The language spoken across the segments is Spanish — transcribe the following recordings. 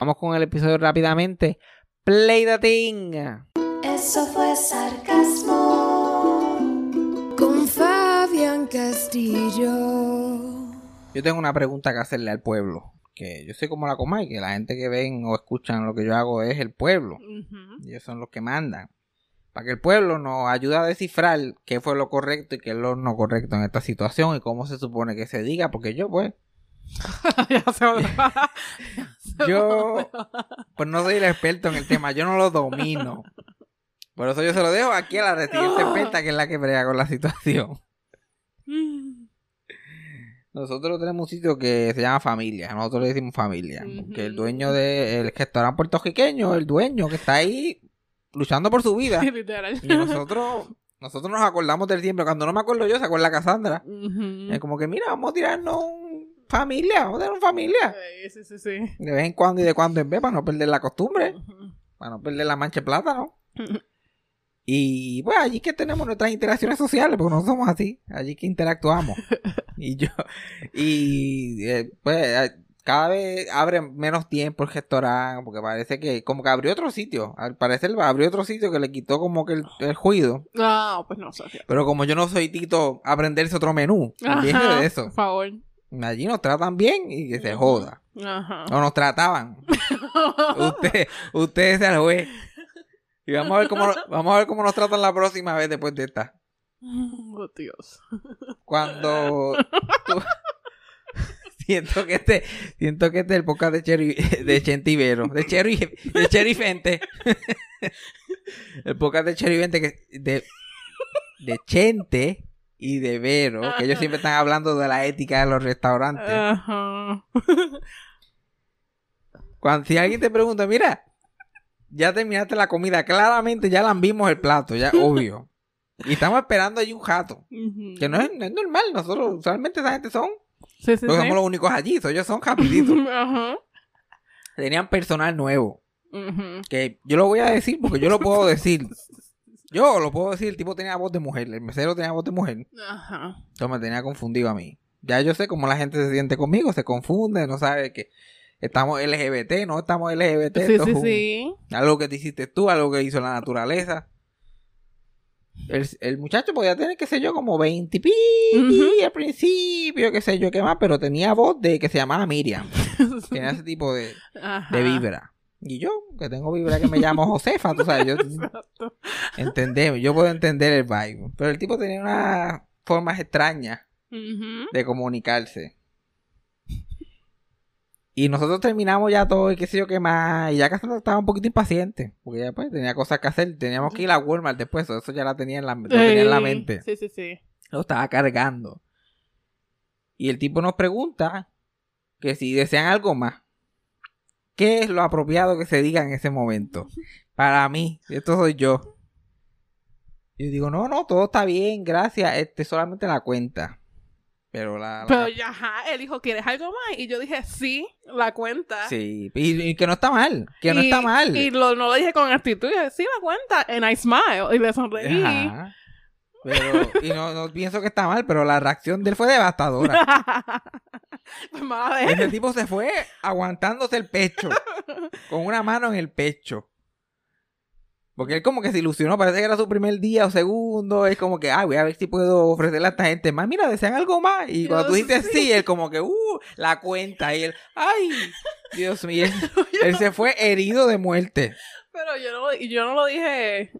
Vamos con el episodio rápidamente. Play the thing. Eso fue sarcasmo. Con Fabián Castillo. Yo tengo una pregunta que hacerle al pueblo. Que yo soy como la coma y que la gente que ven o escuchan lo que yo hago es el pueblo. Ellos son los que mandan. Para que el pueblo nos ayude a descifrar qué fue lo correcto y qué es lo no correcto en esta situación y cómo se supone que se diga. Porque yo, pues, ya se yo, pues no soy el experto en el tema. Yo no lo domino. Por eso yo se lo dejo aquí a la residente experta, que es la que brega con la situación. Nosotros tenemos un sitio que se llama Familia. Nosotros le decimos Familia. Que el dueño del restaurante puertorriqueño, el dueño que está ahí luchando por su vida. Literal. Y nosotros, nosotros nos acordamos del tiempo. Cuando no me acuerdo yo, se acuerda Cassandra. Ujú. Es como que, mira, vamos a tirarnos un familia. Un familia. Sí, sí, sí. De vez en cuando y de cuando en vez para no perder la costumbre. Para no perder la mancha de plátano. Y pues allí que tenemos nuestras interacciones sociales, porque no somos así. Allí que interactuamos. y yo, y eh, pues eh, cada vez abre menos tiempo el restaurante, porque parece que como que abrió otro sitio. Al parecer abrió otro sitio que le quitó como que el, el juido. No, pues no sé. Pero como yo no soy Tito, aprenderse otro menú. Ajá, de eso. Por favor. Allí nos tratan bien y que se joda. Ajá. O nos trataban. Usted, usted es el juez. Y vamos a ver cómo vamos a ver cómo nos tratan la próxima vez después de esta. Oh, Dios. Cuando tú- siento que este siento que este es el podcast de Cherry de Chentivero, de Cherry de Cherry Fente. el podcast de Cherry Fente que de de Chente y de Vero, que ellos siempre están hablando de la ética de los restaurantes. Ajá. Cuando si alguien te pregunta, mira, ya terminaste la comida, claramente ya la vimos el plato, ya obvio. Y estamos esperando allí un jato. Que no es, no es normal, nosotros usualmente esa gente son, Sí, sí, porque sí. somos los únicos allí, ellos son rapiditos. Ajá. Tenían personal nuevo. Que yo lo voy a decir porque yo lo puedo decir. Yo lo puedo decir, el tipo tenía voz de mujer, el mesero tenía voz de mujer. Ajá. Eso me tenía confundido a mí. Ya yo sé cómo la gente se siente conmigo, se confunde, no sabe que estamos LGBT, no estamos LGBT. Sí, sí, un- sí. Algo que te hiciste tú, algo que hizo la naturaleza. El, el muchacho podía tener, qué sé yo, como 20 y pi al principio, qué sé yo, qué más, pero tenía voz de que se llamaba Miriam. Tenía ese tipo de, Ajá. de vibra. Y yo, que tengo vibra que me llamo Josefa, tú sabes, yo Exacto. entendemos, yo puedo entender el vibe. Pero el tipo tenía unas formas extrañas de comunicarse. Y nosotros terminamos ya todo y qué sé yo qué más. Y ya Cassandra estaba un poquito impaciente. Porque ya pues tenía cosas que hacer. Teníamos que ir a Walmart después. Eso ya la tenía en la, lo tenía en la mente. Sí, sí, sí. Lo estaba cargando. Y el tipo nos pregunta que si desean algo más. ¿Qué es lo apropiado que se diga en ese momento? Para mí, esto soy yo. Y yo digo, no, no, todo está bien, gracias. Este, solamente la cuenta. Pero la. la- Pero ya, ajá, él dijo, ¿quieres algo más? Y yo dije, sí, la cuenta. Sí, y, y que no está mal, que no Y- está mal. Y lo, no lo dije con actitud, yo dije, sí, la cuenta. And I smile. Y le sonreí. Ajá. Pero, y no, no pienso que está mal, pero la reacción de él fue devastadora. Pues. Ese tipo se fue aguantándose el pecho, con una mano en el pecho. Porque él como que se ilusionó, parece que era su primer día o segundo, es como que, ah, voy a ver si puedo ofrecerle a esta gente más, mira, desean algo más. Y cuando tú dices sí. sí, él como que, uh, la cuenta, y él, ay, Dios mío, él, él se fue herido de muerte. Pero yo no, yo no lo dije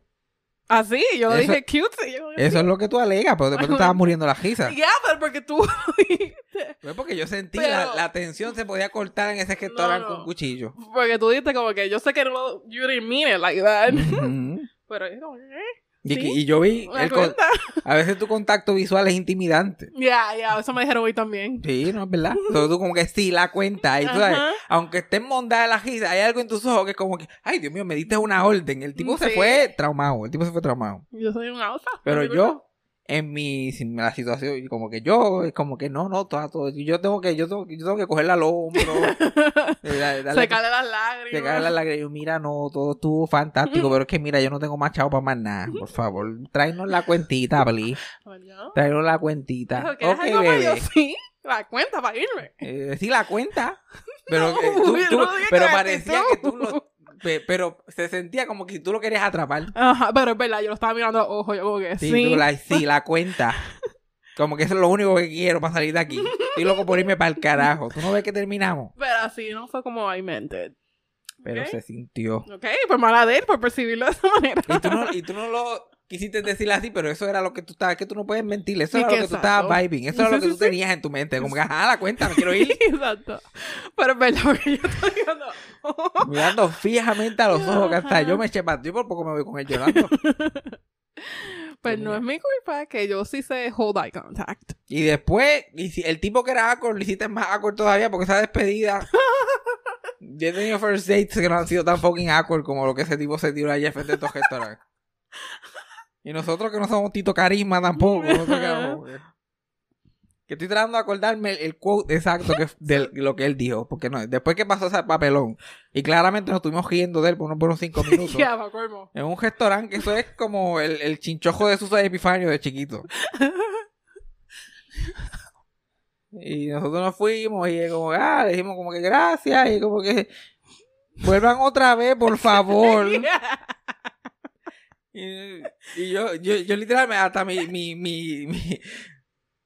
así, yo lo Eso- dije cute. Yo, Eso es lo que tú alegas, pero después tú estabas muriendo la risa. Ya, pero porque tú dijiste. Fue porque yo sentí Pero- la, la tensión se podía cortar en ese restaurante No, con no. un cuchillo. Porque tú dijiste como que yo sé que no lo, you didn't mean it like that. Pero es como, ¿eh? Y, Sí, y yo vi, a veces tu contacto visual es intimidante. Ya, ya, eso me dijeron hoy también. Sí, no es verdad. Entonces tú como que sí la cuenta. Y tú sabes, aunque estés mondada la risa, hay algo en tus ojos que es como que, ay Dios mío, me diste una orden. El tipo se Sí. fue traumado. El tipo se fue traumado. Yo soy una osa. Pero yo, en mi, la situación, y como que yo, es como que no, no, todo, todo. Yo tengo que, yo tengo, yo tengo que cogerla al hombro. eh, Se caen las lágrimas. Se cae la lágrima. y yo, Mira, no, todo estuvo fantástico, pero es que mira, yo no tengo más chavo para más nada. Por favor, tráenos la cuentita, please. Tráenos la cuentita. Dijo, ¿quieres Ok, algo más? Yo, bebé. sí, la cuenta para irme. Eh, sí, la cuenta. Pero, No, eh, tú- tú- no dije pero parecía que tú lo. Pe- Pero se sentía como que tú lo querías atrapar. Ajá, pero es verdad, yo lo estaba mirando ojos, yo como que Sí, sí. tú la, sí, la cuenta. Como que eso es lo único que quiero para salir de aquí. Estoy loco por irme para el carajo. ¿Tú no ves que terminamos? Pero así no fue como I meant it. Pero se sintió. Ok, pues mala de él por percibirlo de esa manera. Y tú, no, y tú no lo quisiste decir así, pero eso era lo que tú estabas, que tú no puedes mentir. Eso era lo que tú exacto. estabas vibing. Eso era lo que tú tenías en tu mente. Como que, ajá, la cuenta, me quiero ir. Exacto. Pero es verdad, porque yo estoy mirando. Mirando fijamente a los ojos, que hasta yo me eché para ti por poco me voy con él llorando. Pues no es mi culpa que yo sí sé hold eye contact. Y después, y si el tipo que era awkward, lo hiciste más awkward todavía porque esa despedida. Yo he tenido first dates que no han sido tan fucking awkward como lo que ese tipo se tiró allá frente de estos restaurantes. Y nosotros que no somos Tito Carisma tampoco. que, no- que estoy tratando de acordarme el, el quote exacto que, de lo que él dijo. Porque no, después que pasó ese papelón, y claramente nos estuvimos riendo de él por unos buenos cinco minutos. Ya, me acuerdo. En un restaurante que eso es como el, el chinchojo de Susa Epifanio de chiquito. Y nosotros nos fuimos y como, ah, le dijimos como que gracias y como que vuelvan otra vez, por favor. Y, y yo, yo, yo literalmente hasta mi, mi, mi, mi,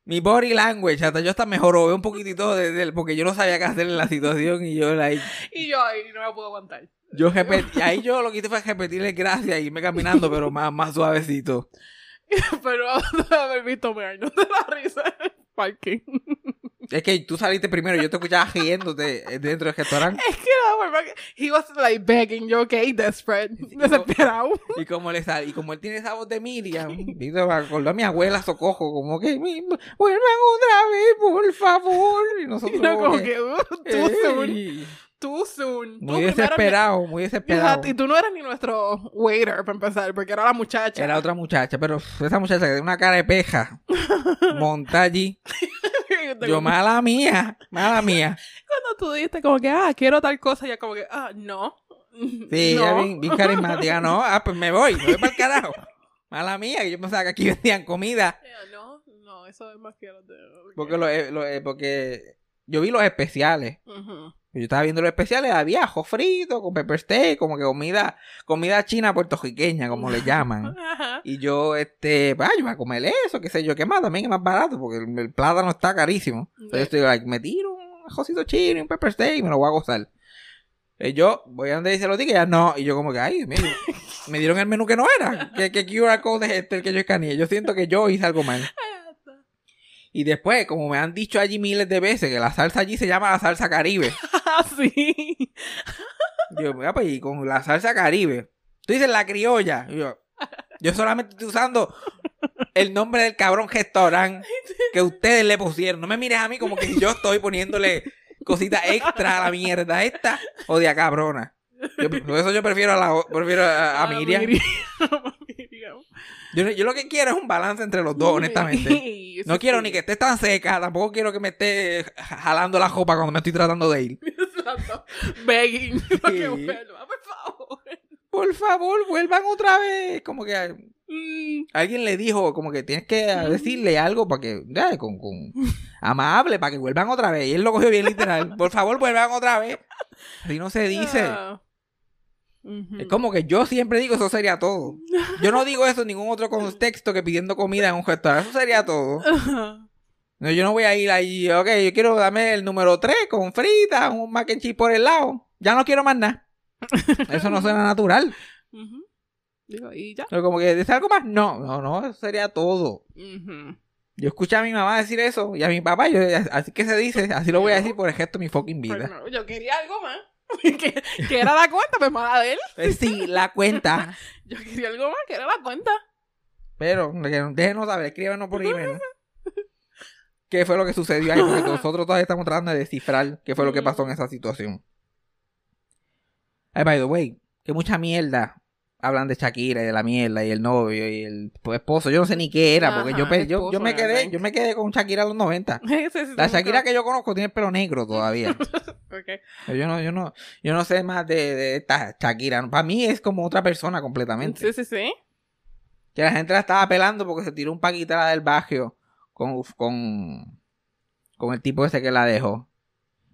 mi body language, hasta yo hasta mejoró un poquitito de, de- porque yo no sabía qué hacer en la situación y yo like, Y yo ahí no me puedo aguantar. yo repetí, ahí yo lo que hice fue repetirle gracias y irme caminando, pero más, más suavecito. Pero de haber visto mearnos de la risa en el parking. Es que tú saliste primero, yo te escuchaba riéndote dentro del restaurante. Es que la que he was like begging, yo okay, desperate, desesperado. Y como, le sal, y como él tiene esa voz de Miriam, ¿viste? me acordó a mi abuela Socojo, como que "Mi- vuelvan otra vez, por favor. Y nosotros Y yo como que, que, uh, "Ey". Too soon. Tú Muy desesperado, muy desesperado. Y tú no eras ni nuestro waiter para empezar, porque era la muchacha. Era otra muchacha, pero esa muchacha que tiene una cara de peja, monta allí. Yo, mala mía, mala mía. Cuando tú dijiste como que, ah, quiero tal cosa, ya como que, ah, no. Sí, no. ella bien, bien carismática. No, ah, pues me voy, me voy para el carajo. Mala mía, que yo pensaba que aquí vendían comida. No, no, eso es más que lo de... Porque, lo, eh, lo- eh, porque yo vi los especiales. Ujú. Yo estaba viendo los especiales, había ajo frito con pepper steak, como que comida, comida china puertorriqueña, como le llaman. Y yo, este, ah, yo voy a comer eso, qué sé yo, qué más, también es más barato, porque el, el plátano está carísimo. Entonces yo estoy like, me tiro un ajocito chino, y un pepper steak, y me lo voy a gozar. Y yo, voy a donde dice los tickets, ya no, y yo como que, ay, mire, me dieron el menú que no era. ¿Qué, qué QR code es este el que yo escaneé? Yo siento que yo hice algo mal. Y después, como me han dicho allí miles de veces, que la salsa allí se llama la salsa caribe. Ah, sí. Yo, mira, pues, y con la salsa caribe. Tú dices la criolla. Yo, yo solamente estoy usando el nombre del cabrón restaurante que ustedes le pusieron. No me mires a mí como que yo estoy poniéndole cositas extra a la mierda esta o de a cabrona. Yo, por eso yo prefiero a, la, prefiero a, a Miriam. A Yo, yo lo que quiero es un balance entre los dos, honestamente. No quiero ni que esté tan seca, tampoco quiero que me esté jalando la jopa cuando me estoy tratando de ir. Exacto. Begging. para que vuelva, por favor. Por favor, vuelvan otra vez. Como que Mm, Alguien le dijo como que tienes que decirle algo para que, ya, con, con amable, para que vuelvan otra vez. Y él lo cogió bien literal. Por favor, vuelvan otra vez. Así no se dice. ah. Es como que yo siempre digo eso sería todo. Yo no digo eso en ningún otro contexto que pidiendo comida en un restaurante. Eso sería todo. No, yo no voy a ir ahí, ok, yo quiero dame el número 3 con frita, un mac and cheese por el lado. Ya no quiero más nada. Eso no suena natural. Digo, y ya. Pero como que ¿dice algo más? No, no, no, eso sería todo. Yo escuché a mi mamá decir eso y a mi papá, yo, así que se dice, así lo voy a decir por el gesto de mi fucking vida. yo quería algo más. que, que era la cuenta, pues mala de él. Pues sí, la cuenta. Yo quería algo más, que era la cuenta. Pero déjenos saber, escríbanos por email. ¿Qué fue lo que sucedió ahí? Porque nosotros todavía estamos tratando de descifrar qué fue lo que pasó en esa situación. Ay, by the way, que mucha mierda hablan de Shakira y de la mierda y el novio y el pues, esposo. Yo no sé ni qué era, porque yo, pe- yo, yo me quedé, yo me quedé con Shakira en los 90. Ese sí La Shakira que yo conozco tiene el pelo negro todavía. Yo no, yo no, yo no sé más de, de esta Shakira. Para mí es como otra persona completamente. Sí, sí, sí. Que la gente la estaba pelando porque se tiró un paquita del barrio con, con, con el tipo ese que la dejó.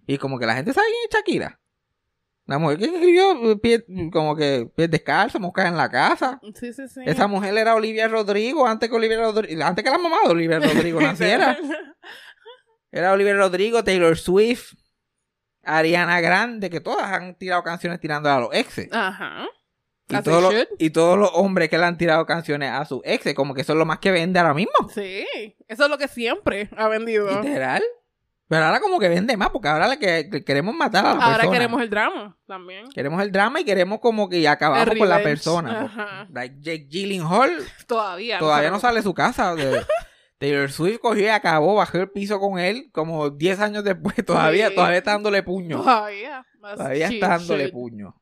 Y como que la gente sabe quién es Shakira. La mujer que escribió eh, pie- como que pies descalzo, moscas en la casa. Sí, sí, sí. Esa mujer era Olivia Rodrigo antes que Olivia Rodrigo, antes que la mamá de Olivia Rodrigo naciera. Era Olivia Rodrigo, Taylor Swift, Ariana Grande, que todas han tirado canciones tirando a los exes. Ajá. Y As todos, los, y todos los hombres que le han tirado canciones a sus exes, como que eso es lo más que vende ahora mismo. Sí. Eso es lo que siempre ha vendido. Literal. Pero ahora como que vende más, porque ahora le que, que queremos matar a la Ahora persona. queremos el drama también. Queremos el drama y queremos como que acabamos con la persona. Ajá. Like Jake Gyllenhaal Todavía. todavía no sale de su casa. De- Taylor Swift cogió y acabó, bajó el piso con él como 10 años después. Todavía, Sí. todavía está dándole puño. Todavía. Todavía está dándole puño.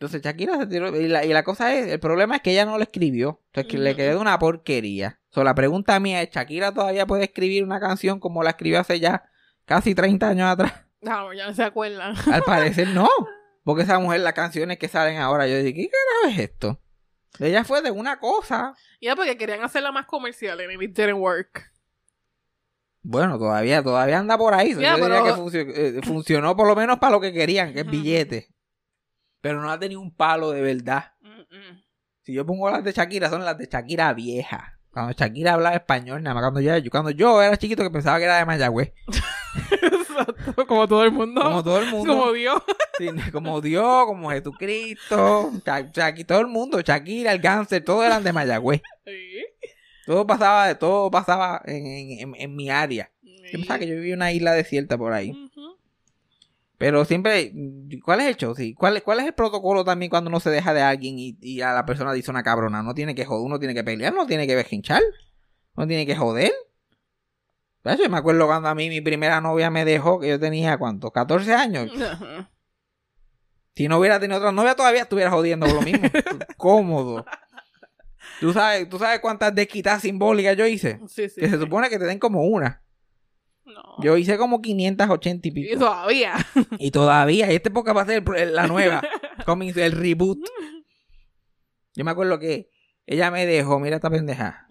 Entonces Shakira se tiró. Y la, y la cosa es, el problema es que ella no lo escribió. Entonces que le quedó una porquería. So, la pregunta mía es, ¿Shakira todavía puede escribir una canción como la escribió hace ya casi 30 años atrás? No, ya no se acuerdan. Al parecer no. Porque esa mujer, las canciones que salen ahora, yo dije, ¿qué carajo es esto? Ella fue de una cosa. Ya porque querían hacerla más comercial and it didn't work. Bueno, todavía, todavía anda por ahí. Yo diría que funcio- eh, funcionó por lo menos para lo que querían, que es billete. Pero no ha tenido un palo de verdad. Si yo pongo las de Shakira, son las de Shakira vieja. Cuando Shakira hablaba español, nada más cuando yo, yo- cuando yo era chiquito que pensaba que era de Mayagüez. Exacto, como todo el mundo. Como todo el mundo. Como Dios. Sí, como Dios, como Jesucristo. Sha- Shaki- todo el mundo. Shakira, el cáncer, todos eran de Mayagüez. Sí. Todo pasaba, todo pasaba en, en- en- en mi área. Yo pensaba que yo vivía en una isla desierta por ahí. Pero siempre, ¿cuál es el show? Sí, ¿Cuál, ¿Cuál es el protocolo también cuando uno se deja de alguien y, y a la persona dice una cabrona? No tiene que joder, uno tiene que pelear, no tiene que bejinchar, no tiene que joder. ¿Ves? Yo me acuerdo cuando a mí mi primera novia me dejó, que yo tenía, ¿cuánto? 14 años. Ajá. Si no hubiera tenido otra novia, todavía estuviera jodiendo por lo mismo. Cómodo. ¿Tú sabes, ¿Tú sabes cuántas desquitadas simbólicas yo hice? Sí, sí. Que se supone que te den como una. No. Yo hice como 580 y Y pico. todavía. Y todavía, y esta época va a ser la nueva. coming- el reboot. Yo me acuerdo que ella me dejó, mira esta pendeja.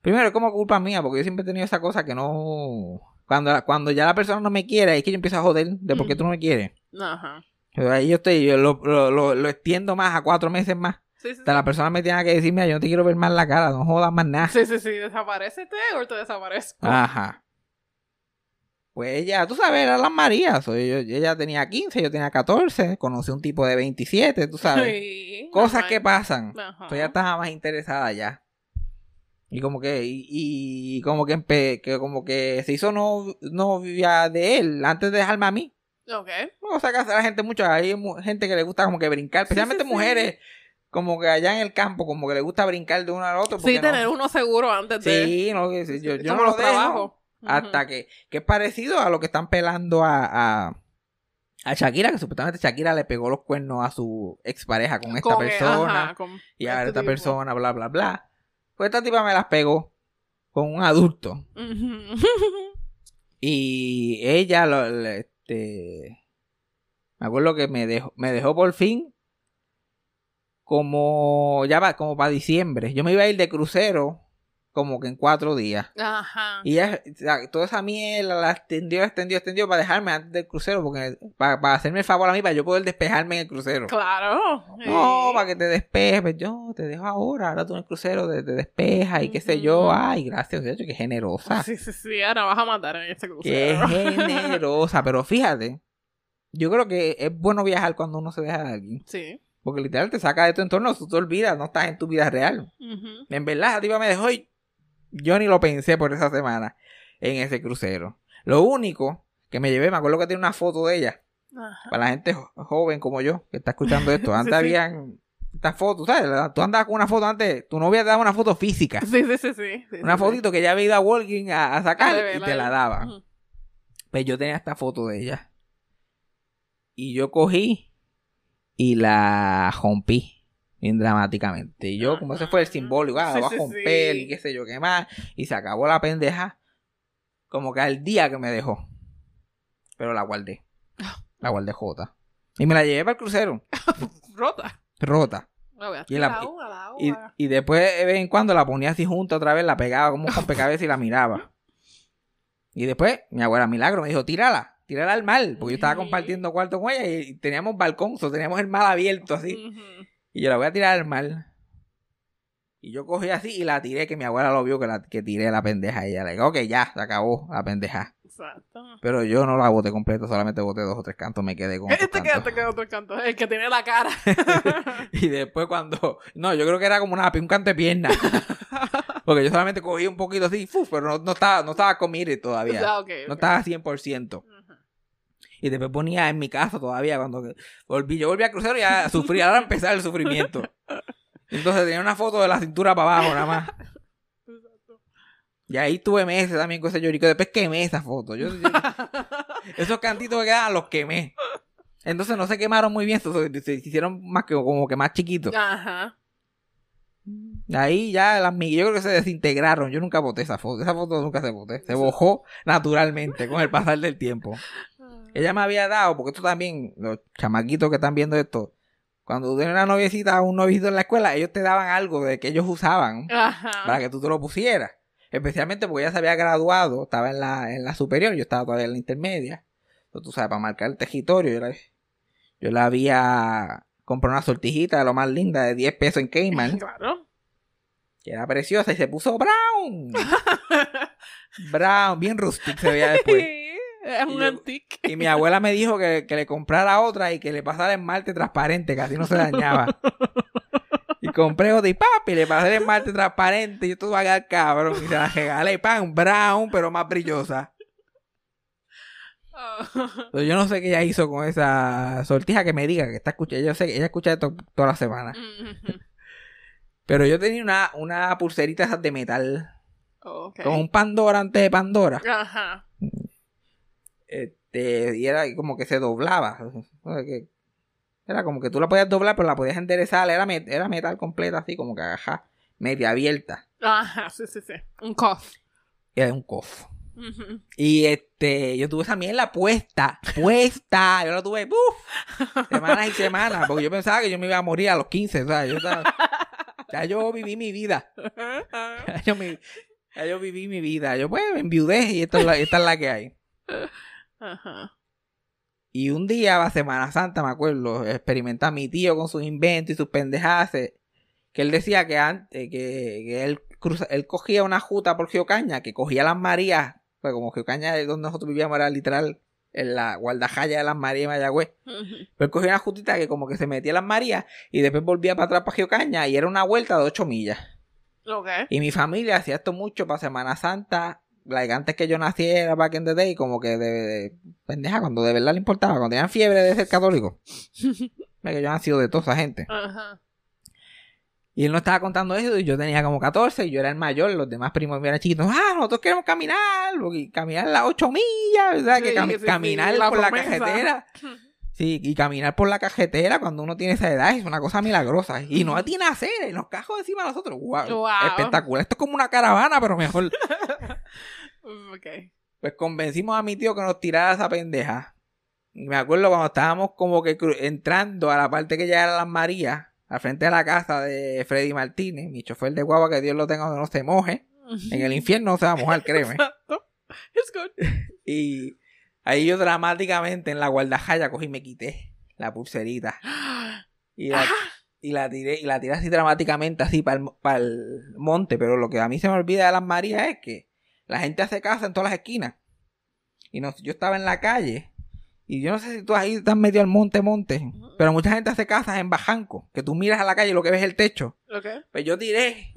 Primero, es como culpa mía, porque yo siempre he tenido esa cosa que no. Cuando, cuando ya la persona no me quiere, es que yo empiezo a joder de por qué tú no me quieres. Ajá. Pero ahí yo estoy, yo lo, lo, lo, lo extiendo más a cuatro meses más. Sí, sí, Hasta la persona me tiene que decir, mira, yo no te quiero ver más la cara, no jodas más nada. sí, sí, sí. Desaparecete o te desaparezco. Ajá. Pues ella, tú sabes, era las Marías. Soy yo- ella tenía 15, yo tenía 14. Conocí un tipo de 27, tú sabes. Sí, Cosas que pasan. Entonces ella estaba más interesada ya. Y como que, y, y como que, empe- que como que se hizo no, novia de él antes de dejarme a mí. Ok. Cosa que hace la gente mucho. Hay gente que le gusta como que brincar, especialmente sí, sí. mujeres, como que allá en el campo, como que le gusta brincar de uno al otro. Sí, no- tener uno seguro antes de. Sí, no, sí, yo, yo no los lo dejo hasta que, que es parecido a lo que están pelando a, a, a Shakira, que supuestamente Shakira le pegó los cuernos a su expareja con esta Con- persona ajá, con y ahora este esta tipo. persona, bla, bla, bla. Pues esta tipa me las pegó con un adulto y ella, lo, este, me acuerdo que me dejó, me dejó por fin como ya va, como para diciembre. Yo me iba a ir de crucero como que en cuatro días. Ajá. Y toda esa mierda la extendió, extendió, extendió para dejarme antes del crucero, porque para, para hacerme el favor a mí, para yo poder despejarme en el crucero. Claro. No, Sí. para que te despejes, pues yo te dejo ahora, ahora tú en el crucero te, te despejas y qué sé yo. Ay, gracias, de hecho, qué generosa. Sí, sí, sí. Ahora vas a matar en este Qué crucero. generosa, pero fíjate, yo creo que es bueno viajar cuando uno se deja de alguien. Sí. Porque literal te saca de tu entorno, tú te olvidas, no estás en tu vida real. En verdad, la tipa me dejó y yo ni lo pensé por esa semana en ese crucero. Lo único que me llevé, me acuerdo que tiene una foto de ella, Ajá. para la gente jo- joven como yo, que está escuchando esto. Antes Sí, sí. habían estas fotos, ¿sabes? Tú andabas con una foto antes, tu novia te daba una foto física. Sí, sí, sí, sí. sí, Una sí, fotito que ya había ido a Walking a, a sacar y te la daba. Ujú. Pues yo tenía esta foto de ella. Y yo cogí y la rompí bien dramáticamente. Y yo, como ese fue el simbólico, ah, Sí, sí. y qué sé yo qué más. Y se acabó la pendeja. Como que al día que me dejó. Pero la guardé. La guardé jota. Y me la llevé para el crucero. Rota. Rota. Y la- Y, después de vez en cuando la ponía así junta otra vez, la pegaba como un rompecabezas y la miraba. Y después mi abuela Milagro me dijo, tírala, tírala al mar, porque yo estaba compartiendo cuarto con ella y teníamos balcón, so teníamos el mar abierto así. Y yo la voy a tirar al mar. Y yo cogí así y la tiré, que mi abuela lo vio que, la, que tiré la pendeja. Y ella le dijo, ok, ya, se acabó la pendeja. Exacto. Pero yo no la boté completa, solamente boté dos o tres cantos, me quedé con otros Este queda, cantos. te queda otro canto. El que tiene la cara. Y después cuando... No, yo creo que era como una, un canto de pierna. Porque yo solamente cogí un poquito así, ¡fuf! pero no, no estaba, no estaba con mire todavía. Ah, ok, No ok. estaba 100%. Y después ponía en mi casa todavía cuando volví. Yo volví a crucero y ya sufrí. Ahora empezar el sufrimiento. Entonces tenía una foto de la cintura para abajo nada más. Exacto. Y ahí tuve meses también con ese llorico. Después quemé esa foto. Yo, yo- esos cantitos que quedaban los quemé. Entonces no se quemaron muy bien. Se, se hicieron más que, como que más chiquitos. Ajá. Ahí ya las yo creo que se desintegraron. Yo nunca boté esa foto. Esa foto nunca se boté. Se bojó naturalmente con el pasar del tiempo. Ella me había dado, porque esto también, los chamaquitos que están viendo esto, cuando tú tienes una noviecita o un noviecito en la escuela, ellos te daban algo de que ellos usaban Ajá. para que tú te lo pusieras. Especialmente porque ella se había graduado, estaba en la, en la superior, yo estaba todavía en la intermedia. Entonces, tú sabes, para marcar el territorio, yo la, yo la había comprado una sortijita de lo más linda de 10 pesos en Cayman, Claro. que era preciosa, y se puso brown. brown, bien rustic se veía después. es un antique. Y mi abuela me dijo que, que le comprara otra y que le pasara esmalte transparente, que así no se dañaba. Y compré otra y papi, le pasé el esmalte transparente y yo todo haga cabrón. Y se la regalé, pan, brown, pero más brillosa. Pero yo no sé qué ella hizo con esa sortija que me diga que está escuchando. Yo sé que ella escucha esto toda la semana. Ujú. Pero yo tenía una, una pulserita de metal con un Pandora antes de Pandora. Ajá. Este, y era como que se doblaba. O sea, que Era como que tú la podías doblar, pero la podías enderezar. Era, met- era metal completa, así como que ajá, media abierta. Ajá, sí, sí, sí. Un cough. Era un cof. Y este, yo tuve esa mierda puesta, puesta. Yo la tuve, ¡buf! Semanas y semanas, porque yo pensaba que yo me iba a morir a los 15, o sea, yo estaba- ya yo viví mi vida. Ya yo, mi- ya yo viví mi vida. Yo pues me enviudé y esta es la, esta es la que hay. Ajá. Y un día, a Semana Santa, me acuerdo, experimentaba mi tío con sus inventos y sus pendejadas. eh, Que él decía que antes, que, que él, cruza, él cogía una juta por Geocaña, que cogía las Marías, pues como Geocaña es donde nosotros vivíamos, era literal en la guardajaya de las Marías de Mayagüez. Pero él cogía una jutita que como que se metía en las Marías y después volvía para atrás para Geocaña y era una vuelta de 8 millas. Ok. Y mi familia hacía esto mucho para Semana Santa. Like, antes que yo naciera, back in the day, como que de, de- pendeja, cuando de verdad le importaba, cuando tenían fiebre de ser católico. Que yo han sido de toda esa gente. Ajá. Y él no estaba contando eso, y yo tenía como 14, y yo era el mayor, los demás primos eran chiquitos. Ah, nosotros queremos caminar, porque caminar las 8 millas, ¿verdad? que Sí, sí, sí, caminar la por la promesa. cajetera. Sí, y caminar por la cajetera cuando uno tiene esa edad es una cosa milagrosa. Y no tiene acera, y nos cajos encima de nosotros. Wow, Wow. Espectacular. Esto es como una caravana, pero mejor. Pues convencimos a mi tío que nos tirara esa pendeja. Y me acuerdo cuando estábamos como que entrando a la parte que ya eran las Marías, al frente de la casa de Freddy Martínez, mi chofer de guagua, que Dios lo tenga donde no se moje. En el infierno no se va a mojar, créeme. It's good. Y ahí yo dramáticamente en la guardajaya cogí y me quité la pulserita. Y la, y la tiré, y la tiré así dramáticamente, así para el, monte. Pero lo que a mí se me olvida de las Marías es que la gente hace casa en todas las esquinas. Y no, yo estaba en la calle. Y yo no sé si tú ahí estás medio al monte, monte. Pero mucha gente hace casas en Bajanco. Que tú miras a la calle y lo que ves es el techo. Okay. Pues yo tiré.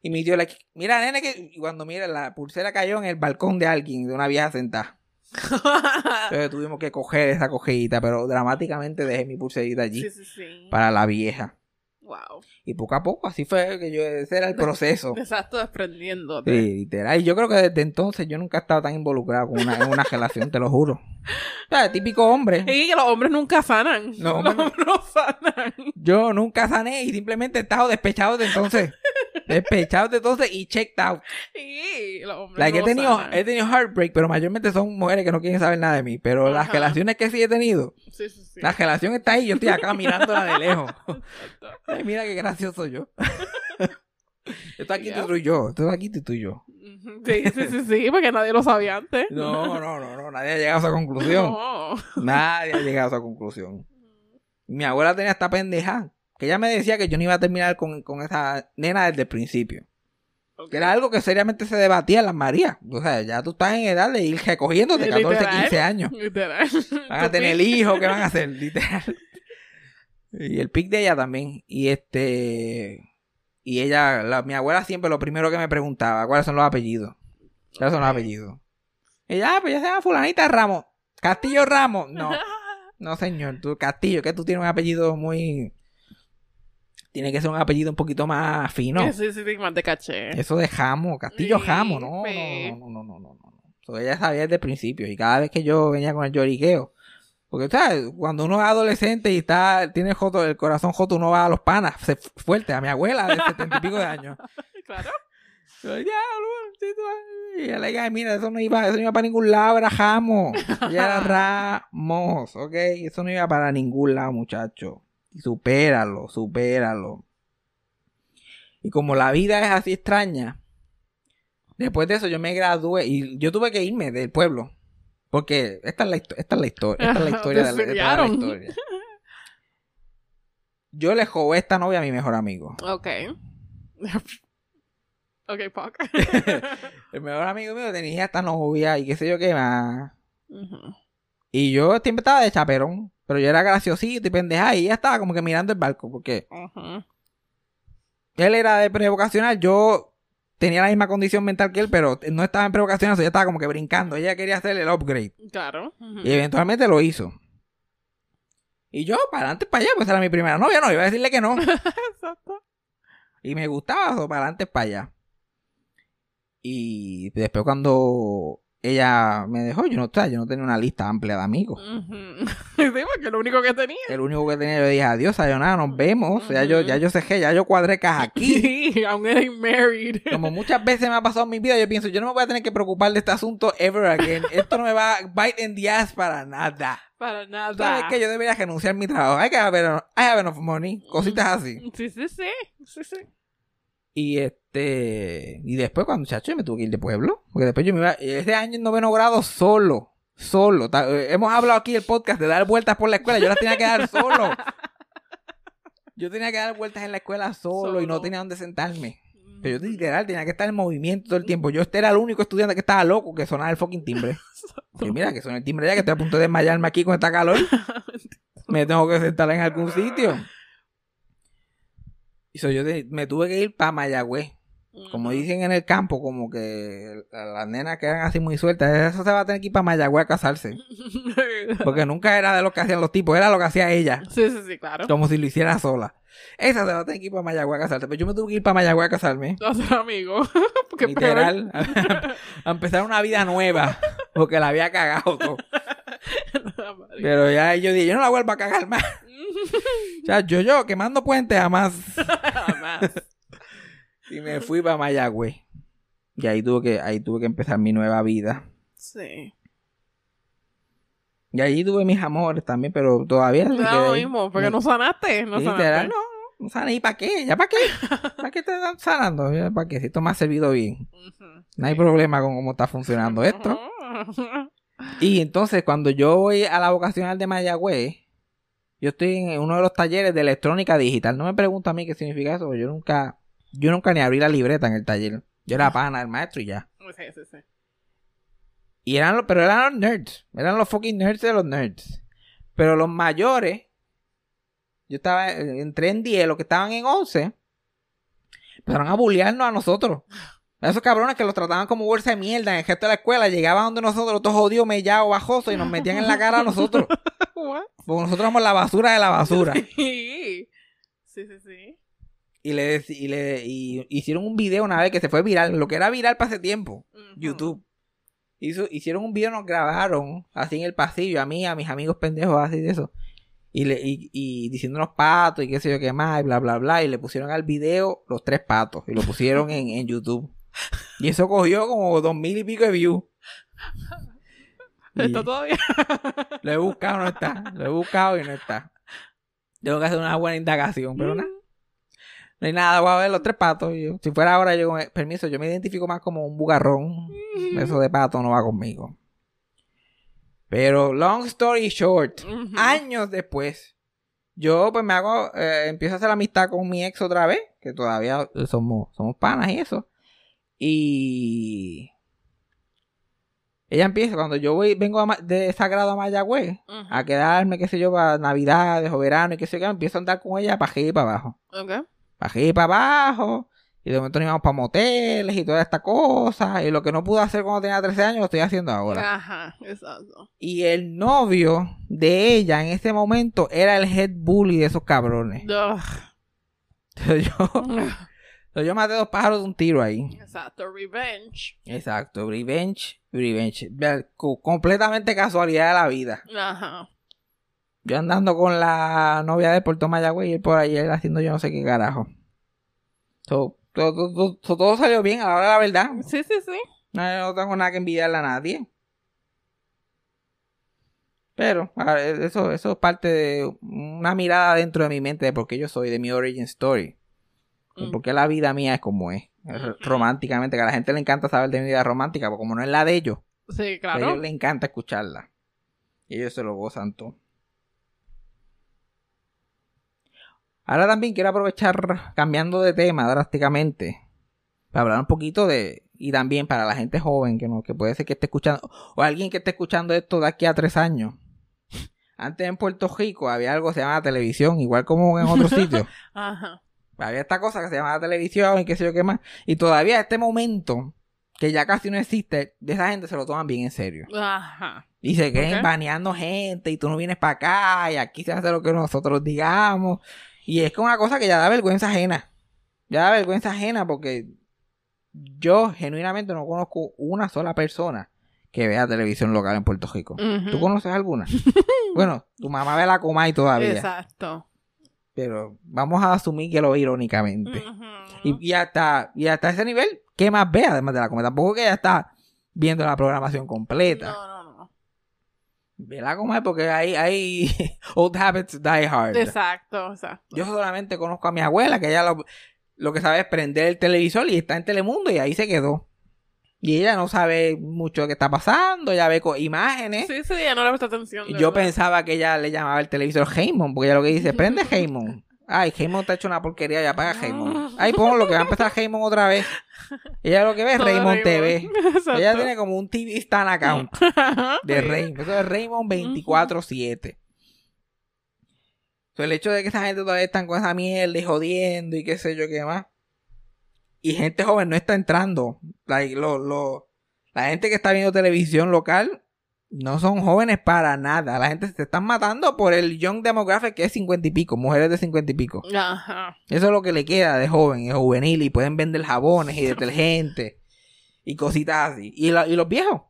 Y mi tío le mira, nene, que y cuando mira, la pulsera cayó en el balcón de alguien, de una vieja sentada. Entonces tuvimos que coger esa cogidita, pero dramáticamente dejé mi pulserita allí sí, sí, sí. para la vieja. Wow. Y poco a poco, así fue que yo, ese era el proceso. Exacto, desprendiéndote. Sí, literal. Y yo creo que desde entonces yo nunca he estado tan involucrado con una, en una relación, te lo juro. O sea, típico hombre. Y que los hombres nunca sanan. No, los hombre. hombres no sanan. Yo nunca sané y simplemente he estado despechado de entonces. despechado de entonces y checked out. Y los hombres Like, he, tenido, he tenido heartbreak, pero mayormente son mujeres que no quieren saber nada de mí. Pero las relaciones que sí he tenido, Sí, sí, sí. la relación está ahí, yo estoy acá mirándola de lejos. Ay, mira qué gracioso yo. esto aquí Yeah. tú y yo, esto aquí tú y yo. Sí, sí, sí, sí, porque nadie lo sabía antes. No, no, no, no, nadie ha llegado a esa conclusión. No. Nadie ha llegado a esa conclusión. Mi abuela tenía esta pendeja, que ella me decía que yo no iba a terminar con, con esa nena desde el principio. Que era algo que seriamente se debatía en las Marías. O sea, ya tú estás en edad de ir recogiendo de 14, Literal. 15 años. Literal. Van a tener hijos, ¿qué van a hacer? Literal. Y el pic de ella también. Y este. Y ella, la- mi abuela siempre lo primero que me preguntaba, ¿cuáles son los apellidos? ¿Cuáles son los apellidos? Y ya, pues ya se llama Fulanita Ramos. Castillo Ramos. No, no señor. Tú, Castillo, que tú tienes un apellido muy. Tiene que ser un apellido un poquito más fino. Sí, sí, sí, más de caché. Eso de Jamo, Castillo Jamo, no, no, no, no, no, no, no. Eso ella sabía desde el principio y cada vez que yo venía con el lloriqueo, porque ¿sabes? cuando uno es adolescente y está, tiene el, joto, el corazón joto, uno va a los panas, se fuerte, a mi abuela de setenta y pico de años. Claro. Yo, "Diablo, sí, tú- Y ella le diga, mira, eso no iba, eso no iba para ningún lado, era Jamo. Ella era Ramos, ok, eso no iba para ningún lado, muchacho. Y supéralo, supéralo. Y como la vida es así extraña, después de eso yo me gradué y yo tuve que irme del pueblo. Porque esta es la, histo- esta es la historia, esta es la historia de la, es la historia. Yo le robé esta novia a mi mejor amigo. Ok. ok, Pac. El mejor amigo mío tenía esta novia y qué sé yo qué más. Y yo siempre estaba de chaperón. Pero yo era graciosito y pendeja. Y ella estaba como que mirando el barco. Porque él era de prevocacional. Yo tenía la misma condición mental que él. Pero no estaba en prevocacional. Ella estaba como que brincando. Ella quería hacer el upgrade. Claro. Y eventualmente lo hizo. Y yo, para adelante, para allá. Pues era mi primera novia. No, iba a decirle que no. Exacto. Y me gustaba eso, para adelante, para allá. Y después cuando ella me dejó, yo no, sea, yo no tenía una lista amplia de amigos. Ujú. Sí, porque lo único que tenía. El único que tenía, yo dije, adiós, sayonara, nos vemos. Ya yo, ya yo cejé, ya yo cuadré caja aquí. Sí, I'm getting married. Como muchas veces me ha pasado en mi vida, yo pienso, yo no me voy a tener que preocupar de este asunto ever again. Esto no me va a bite in the ass para nada. Para nada. ¿Sabes qué? Yo debería renunciar a mi trabajo. Hay que haber, have enough money. Cositas así. Sí, sí, sí. Sí, sí. Y este. Y después, cuando chacho, yo me tuve que ir de pueblo. Porque después yo me iba. Ese año en noveno grado solo. Solo. Eh, Hemos hablado aquí el podcast de dar vueltas por la escuela. Yo las tenía que dar solo. Yo tenía que dar vueltas en la escuela solo, y no tenía dónde sentarme. Pero yo literal tenía que estar en movimiento todo el tiempo. Yo este era el único estudiante que estaba loco que sonaba el fucking timbre. Y mira que suena el timbre ya que estoy a punto de desmayarme aquí con esta calor. me tengo que sentar en algún sitio. Y so, yo me tuve que ir para Mayagüez. Como dicen en el campo, como que la- las nenas quedan así muy sueltas. Eso se va a tener que ir para Mayagüez a casarse. Porque nunca era de lo que hacían los tipos, era lo que hacía ella. Sí, sí, sí, claro. Como si lo hiciera sola. Esa se va a tener que ir para Mayagüez a casarse. Pero yo me tuve que ir para Mayagüez a casarme. A ser amigo. Porque Literal. A, empezar una vida nueva. Porque la había cagado todo. Pero ya yo dije, yo no la vuelvo a cagar más. O sea, yo, yo, quemando puentes jamás. Jamás. Y me fui para Mayagüez. Y ahí tuve que, ahí tuve que empezar mi nueva vida. Sí. Y allí tuve mis amores también, pero todavía. ahí. mismo, porque Me- no sanaste. No Literal, sanaste. no. no sané. ¿Y para qué? ¿Ya para qué? ¿Para qué te están sanando? ¿Ya ¿Para qué? Si esto me ha servido bien. No hay problema con cómo está funcionando esto. Y entonces, cuando yo voy a la vocacional de Mayagüez, yo estoy en uno de los talleres de electrónica digital. No me pregunto a mí qué significa eso, porque yo nunca, yo nunca ni abrí la libreta en el taller. Yo era pana del maestro y ya. Sí, sí, sí. Y eran los, pero eran los nerds. Eran los fucking nerds de los nerds. Pero los mayores, yo estaba, entré en 10, los que estaban en 11, empezaron a bullearnos a nosotros. Esos cabrones que los trataban como bolsa de mierda en el gesto de la escuela, llegaban donde nosotros, todos jodidos, mellados, bajosos, y nos metían en la cara a nosotros. Porque nosotros éramos la basura de la basura. Sí. Sí, sí, sí. Y le, y le y hicieron un video una vez que se fue viral, lo que era viral para ese tiempo. YouTube. Hizo, hicieron un video, nos grabaron así en el pasillo, a mí, a mis amigos pendejos, así de eso. Y, le, y, y diciéndonos patos y qué sé yo qué más, y bla, bla, bla. Y le pusieron al video los tres patos y lo pusieron en, en YouTube. Y eso cogió como dos mil y pico de views. Y- Está todavía. Lo he buscado, no está. Lo he buscado y no está. Tengo que hacer una buena indagación, pero nada. No hay nada, voy a ver los tres patos. yo- si fuera ahora, yo con el- permiso, yo me identifico más como un bugarrón. Eso de pato no va conmigo. Pero, long story short, años después, yo pues me hago, eh, empiezo a hacer amistad con mi ex otra vez, que todavía somos, somos panas y eso. Y ella empieza, cuando yo voy, vengo a de Sagrado a Mayagüez, a quedarme, qué sé yo, para navidades o verano y qué sé yo, empiezo a andar con ella para arriba y para abajo. Ok. Para arriba y para abajo. Y de momento nos íbamos para moteles y toda esta cosa. Y lo que no pude hacer cuando tenía 13 años lo estoy haciendo ahora. Ajá, exacto. Y el novio de ella en ese momento era el head bully de esos cabrones. Ugh. Entonces yo, entonces yo maté dos pájaros de un tiro ahí. Exacto, revenge. Exacto, revenge, revenge. Ve- co- Completamente casualidad de la vida. Ajá. Yo andando con la novia de Puerto Mayagüez y él por ahí él haciendo yo no sé qué carajo. So, todo, todo- todo- todo salió bien a la hora de la verdad. Sí, sí, sí. No, no tengo nada que envidiarle a nadie. Pero a ver, eso, eso es parte de una mirada dentro de mi mente de por qué yo soy, de mi origin story. Mm. por qué la vida mía es como es. Ujú. Románticamente, que a la gente le encanta saber de mi vida romántica, porque como no es la de ellos, Sí, a ellos les encanta escucharla. Y ellos se lo gozan todo. Ahora también quiero aprovechar, cambiando de tema drásticamente, para hablar un poquito de, y también para la gente joven que no, que puede ser que esté escuchando, o alguien que esté escuchando esto de aquí a tres años. Antes en Puerto Rico había algo que se llamaba televisión, igual como en otros sitios. Ajá. Había esta cosa que se llamaba televisión y qué sé yo qué más. Y todavía este momento, que ya casi no existe, de esa gente se lo toman bien en serio. Ajá. Y se creen Ok. baneando gente y tú no vienes para acá y aquí se hace lo que nosotros digamos. Y es que una cosa que ya da vergüenza ajena. Ya da vergüenza ajena porque yo genuinamente no conozco una sola persona que vea televisión local en Puerto Rico. Ujú. ¿Tú conoces alguna? bueno, tu mamá ve la Comay todavía. Exacto. Pero vamos a asumir que lo ve irónicamente. Y, y hasta, y hasta ese nivel, ¿qué más ve además de la Comay? Tampoco que ella está viendo la programación completa. No, no, no. Vela como es porque hay, hay old habits die hard. Exacto, exacto. Yo solamente conozco a mi abuela que ella lo, lo que sabe es prender el televisor y está en Telemundo y ahí se quedó. Y ella no sabe mucho de qué está pasando, ella ve imágenes. Sí, sí, ya no le presta atención. Y yo verdad. pensaba que ella le llamaba el televisor Heymon, porque ella lo que dice, prende Heymon. Ay, Heymon te ha hecho una porquería, ya apaga Heymon. Ay, ponlo que va a empezar Heymon otra vez. Ella lo que ve es Todo Raymond TV. Exacto. Ella tiene como un TV Stan account. de. Raymond. Eso es Raymond 24-7. So, el hecho de que esa gente todavía están con esa mierda y jodiendo y qué sé yo qué más. Y gente joven no está entrando. Like, lo- lo- la gente que está viendo televisión local no son jóvenes para nada. La gente se están matando por el young demographic que es 50 y pico, mujeres de 50 y pico. Ajá. Eso es lo que le queda de joven y juvenil y pueden vender jabones y detergentes y cositas así. Y, la- y los viejos,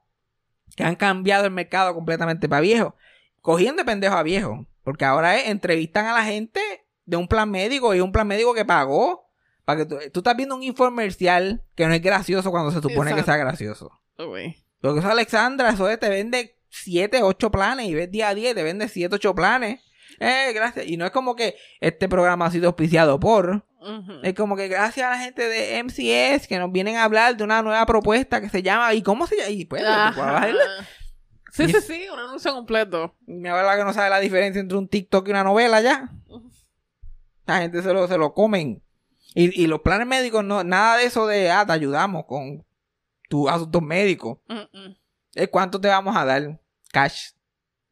que han cambiado el mercado completamente para viejos, cogiendo de pendejo a viejos, porque ahora es, entrevistan a la gente de un plan médico y un plan médico que pagó. Para que tú, tú estás viendo un infomercial que no es gracioso cuando se supone que sea gracioso. Uy. Porque eso Alexandra, eso te vende 7, 8 planes y ves día a día y te vende 7, 8 planes. Eh, gracias. Y no es como que este programa ha sido auspiciado por. Es como que gracias a la gente de MCS que nos vienen a hablar de una nueva propuesta que se llama. ¿Y cómo se llama? Y pues. Sí, Y sí, es- sí, un anuncio completo. Mi abuela que no sabe la diferencia entre un TikTok y una novela ya. La gente se lo, se lo comen. Y, y los planes médicos, no, nada de eso de, ah, te ayudamos con tus asuntos médicos. Mm, mm. Es cuánto te vamos a dar. Cash.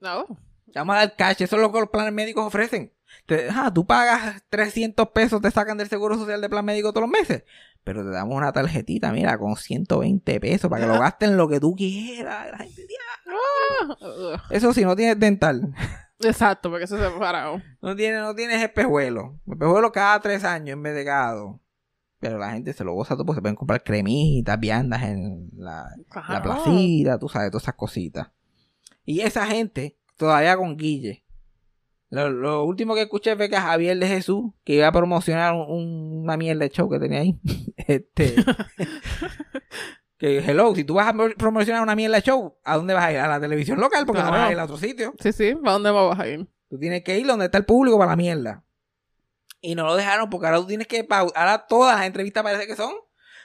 No. Te vamos a dar cash. Eso es lo que los planes médicos ofrecen. Te, ah, tú pagas 300 pesos, te sacan del seguro social de plan médico todos los meses. Pero te damos una tarjetita, mira, con 120 pesos para que lo gasten lo que tú quieras. La gente, "Diablo". Ah. Eso si no tienes dental. Exacto, porque eso se separado. No tienes, no tienes espejuelo. Espejuelo cada tres años en vez de cada dos. Pero la gente se lo goza todo porque se pueden comprar cremitas, viandas en la, la placita, tú sabes, todas esas cositas. Y esa gente, todavía con Guille. Lo, lo último que escuché fue que Javier de Jesús, que iba a promocionar un- un- una mierda de show que tenía ahí. este. que, hello, si tú vas a promocionar una mierda de show, ¿a dónde vas a ir? A la televisión local, porque no vas a ir a otro sitio. Sí, sí, ¿para dónde vas a ir? Tú tienes que ir donde está el público para la mierda. Y no lo dejaron porque ahora tú tienes que pau- Ahora todas las entrevistas parece que son.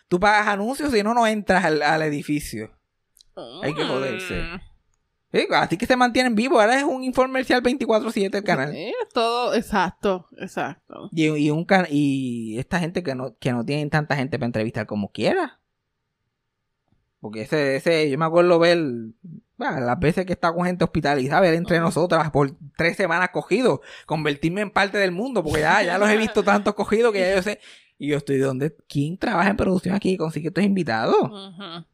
Tú pagas anuncios y no, no entras al, al edificio. Hay que joderse. Mm. Sí, así que se mantienen vivos. Ahora es un infomercial 24-7 el canal. Sí, es todo, exacto, exacto. Y, y, un can- y esta gente que no, que no tienen tanta gente para entrevistar como quiera. Porque ese, ese, yo me acuerdo ver, bueno, las veces que estado con gente hospitalizada, ver entre nosotras por tres semanas cogidos, convertirme en parte del mundo, porque ya, ya los he visto tantos cogidos que ya yo sé. Y yo estoy donde, ¿quién trabaja en producción aquí y consigue estos invitados? Ujú.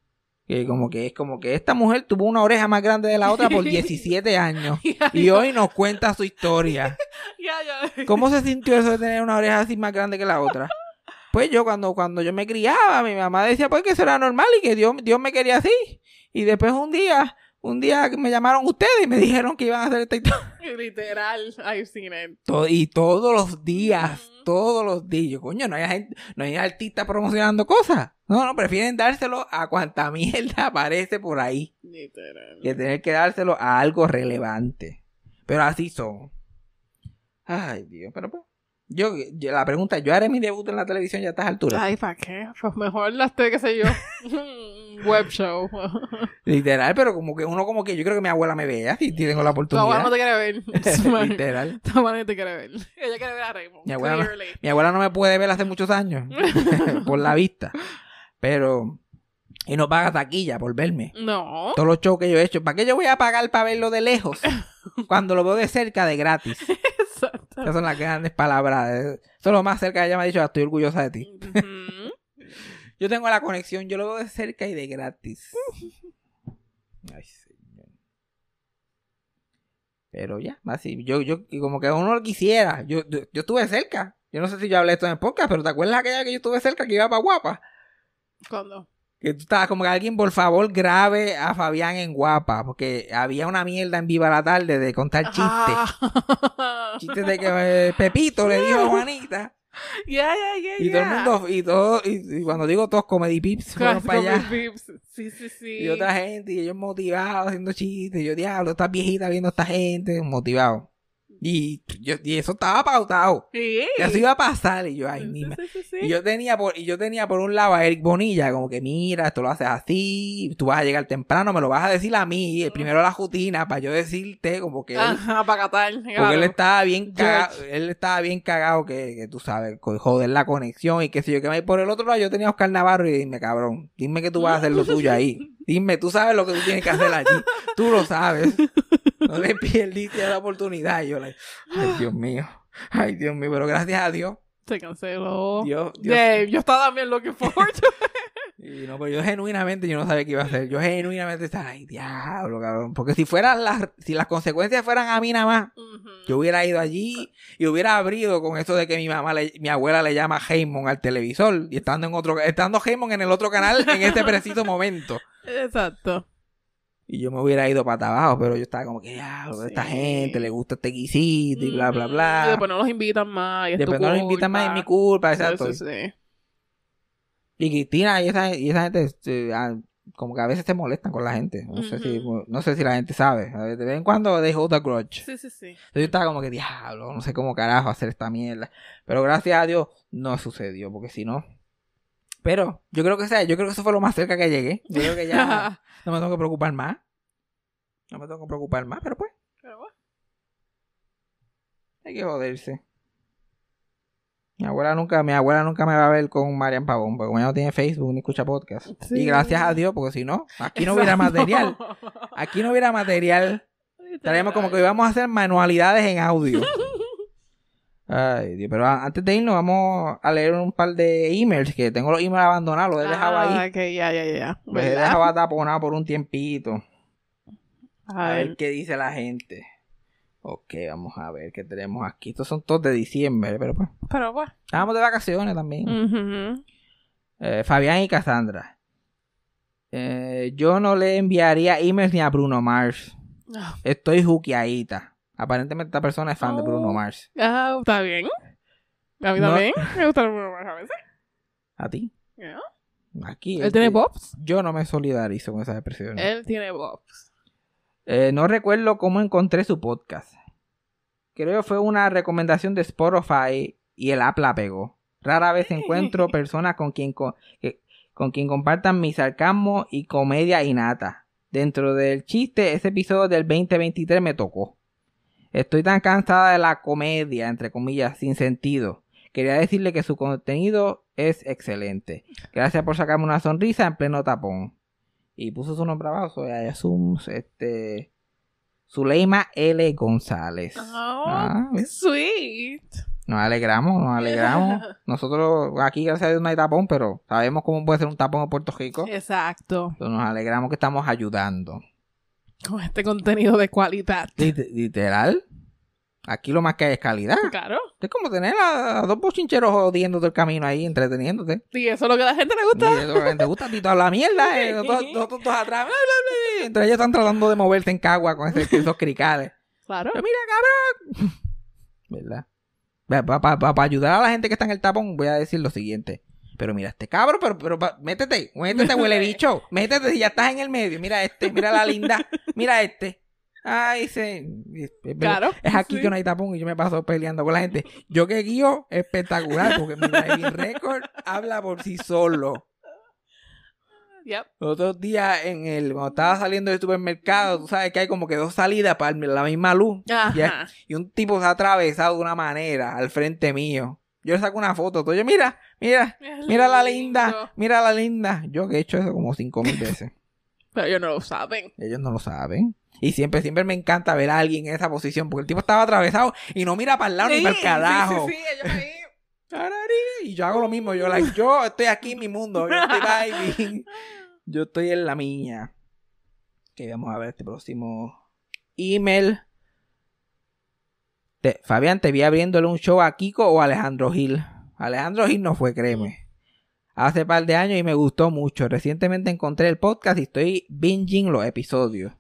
Que como que es como que esta mujer tuvo una oreja más grande de la otra por 17 años. Y hoy nos cuenta su historia. ¿Cómo se sintió eso de tener una oreja así más grande que la otra? Pues yo cuando, cuando yo me criaba, mi mamá decía pues que eso era normal y que Dios, Dios me quería así. Y después un día, un día me llamaron ustedes y me dijeron que iban a hacer esta historia. Literal, I've seen it. Y todos los días, todos los días. Yo, coño, no hay, gente, no hay artistas promocionando cosas. No, no, prefieren dárselo a cuanta mierda aparece por ahí. Literal. Que tener que dárselo a algo relevante. Pero así son. Ay, Dios, pero pues. Yo, yo- la pregunta, ¿yo haré mi debut en la televisión ya a estas alturas? Ay, ¿para qué? Pues mejor las qué sé yo. Web show. Literal, pero como que uno como que yo creo que mi abuela me vea si tengo la Tu abuela no oportunidad. te quiere ver. Literal. Tu abuela no te quiere ver. Ella quiere ver a Raymond. Mi abuela, no, Clearly. mi abuela no me puede ver hace muchos años por la vista. Pero y no paga taquilla por verme. No. Todos los shows que yo he hecho, ¿para qué yo voy a pagar para verlo de lejos? Cuando lo veo de cerca de gratis. Exacto. Esas son las grandes palabras. Eso es lo más cerca que ella me ha dicho, "Ah, estoy orgullosa de ti. Yo tengo la conexión, yo lo veo de cerca y de gratis. Ay, señor. Pero ya, así, yo, yo, y como que uno lo quisiera. Yo, yo, yo estuve cerca. Yo no sé si yo hablé esto en el podcast, pero ¿te acuerdas aquella que yo estuve cerca que iba para Guapa? ¿Cuándo? Que tú estabas como que alguien, por favor, grabe a Fabián en Guapa, porque había una mierda en Viva la Tarde de contar chistes. Ah. Chistes de que eh, Pepito le dijo a Juanita. Y todo el mundo, y todo, y, y cuando digo todos Comedy Pips, fueron para allá. Sí, sí, sí. Y otra gente, y ellos motivados haciendo chistes. Y yo, diablo, estas viejitas viendo a esta gente, motivados. Y, yo, y eso estaba pautado. Sí. Que eso iba a pasar. Y yo, ay, Sí. Y yo tenía por, y yo tenía por un lado a Eric Bonilla, como que mira, esto lo haces así, tú vas a llegar temprano, me lo vas a decir a mí, primero la rutina, para yo decirte, como que él, Ajá, para catar. porque él estaba bien George. cagado, él estaba bien cagado que, que tú sabes, joder la conexión y qué sé yo, que me por el otro lado yo tenía a Oscar Navarro y dime, cabrón, dime que tú vas a hacer lo tuyo ahí. Dime, tú sabes lo que tú tienes que hacer allí. Tú lo sabes. No le perdiste la oportunidad. Y yo, like, ay, Dios mío. Ay, Dios mío, pero gracias a Dios. Se canceló. Dios, Dios. Dave, yo estaba también looking forward to Y no, pero yo genuinamente yo no sabía qué iba a hacer. Yo genuinamente estaba, ay, diablo, cabrón. Porque si fueran las, si las consecuencias fueran a mí nada más, yo hubiera ido allí y hubiera abrido con eso de que mi mamá, le- mi abuela le llama Heymon al televisor y estando en otro, estando Heymon en el otro canal en este preciso momento. Exacto. Y yo me hubiera ido para abajo, pero yo estaba como que, esta Sí. gente le gusta este guisito y bla, bla, bla. Y después no los invitan más. Y es Después tu no lo invitan más, es mi culpa, exacto. sí, sí. Y Cristina y esa, y esa gente, este, ah, como que a veces se molestan con la gente. No sé si, no sé si la gente sabe. De vez en cuando they hold a grudge. Sí, sí, sí. Entonces yo estaba como que, diablo, no sé cómo carajo hacer esta mierda. Pero gracias a Dios no sucedió, porque si no. Pero yo creo que sea, yo creo que eso fue lo más cerca que llegué. Yo creo que ya no me tengo que preocupar más. No me tengo que preocupar más, pero pues, Pero bueno. hay que joderse. Mi abuela nunca, mi abuela nunca me va a ver con Marian Pavón, porque como ella no tiene Facebook ni escucha podcast. Sí. Y gracias a Dios, porque si no, aquí no hubiera material. Aquí no hubiera material. Estaríamos como que íbamos a hacer manualidades en audio. Ay, Dios, pero antes de irnos vamos a leer un par de emails que tengo los emails abandonados, los he dejado Ah, ahí. ok, ya, ya, ya, ya. Los he dejado taponados por un tiempito. A A ver ver. qué dice la gente. Ok, vamos a ver qué tenemos aquí. Estos son todos de diciembre, pero pues. Pero pues. Estábamos de vacaciones también. Eh, Fabián y Cassandra. Eh, yo no le enviaría emails ni a Bruno Mars. Ah, Estoy juqueadita. Aparentemente esta persona es fan de Bruno Oh. Mars. Ah, está bien. A mí No. también. Me gusta Bruno Mars a veces. ¿A ti? Ya. Aquí. ¿Él tiene bobs? Yo no me solidarizo con esas expresiones. Él tiene bobs. Eh, no recuerdo cómo encontré su podcast. Creo que fue una recomendación de Spotify y el app la pegó. Rara vez encuentro personas con quien, co- que- con quien compartan mi sarcasmo y comedia innata. Dentro del chiste, ese episodio del 2023 me tocó. Estoy tan cansada de la comedia, entre comillas, sin sentido. Quería decirle que su contenido es excelente. Gracias por sacarme una sonrisa en pleno tapón. Y puso su nombre abajo, soy Ayasum, este... Zuleima L. González. Oh, Ah, sweet. Nos alegramos, nos alegramos. Nosotros aquí, gracias a Dios, no hay tapón, pero sabemos cómo puede ser un tapón en Puerto Rico. Exacto. Entonces nos alegramos que estamos ayudando. Con este contenido de cualidad. Lit- literal. Aquí lo más que hay es calidad. Claro. Es como tener a, a dos bochincheros jodiendo del camino ahí, entreteniéndote. Y eso es lo que a la gente le Y gusta. eso, te gusta a ti toda la mierda, eh, todos, todos- todos atrás. bla, bla, bla. Entonces ellos están tratando de moverse en cagua con ese- esos cricales. Claro. Pero mira, cabrón. ¿Verdad? Para ayudar a la gente que está en el tapón, voy a decir lo siguiente. Pero mira, este cabrón, pero, pero métete, métete, huele bicho. Métete si ya estás en el medio. Mira este, mira la linda. Mira este. Ay, es- Claro. Es aquí sí. que no hay tapón y yo me paso peleando con la gente. Yo que guío, espectacular, porque mi driving record habla por sí solo. Yep. Los otros días, en el, cuando estaba saliendo del supermercado, tú sabes que hay como que dos salidas para la misma luz. Ajá. Y un tipo se ha atravesado de una manera al frente mío. Yo le saco una foto. Todo yo, mira, mira, Es mira la lindo. linda, mira la linda. Yo que he hecho eso como cinco mil veces. Pero ellos no lo saben. Ellos no lo saben. Y siempre, siempre me encanta ver a alguien en esa posición. Porque el tipo estaba atravesado y no mira para el lado ni para el carajo. Sí, sí, sí, ellos ahí. Y yo hago lo mismo. Yo, like, yo estoy aquí en mi mundo. Yo estoy. Yo estoy en la mía. Que vamos a ver este próximo email. Fabián, te vi abriéndole un show a Kiko o Alejandro Gil. Alejandro Gil no fue, créeme. Hace par de años y me gustó mucho. Recientemente encontré el podcast y estoy binging los episodios.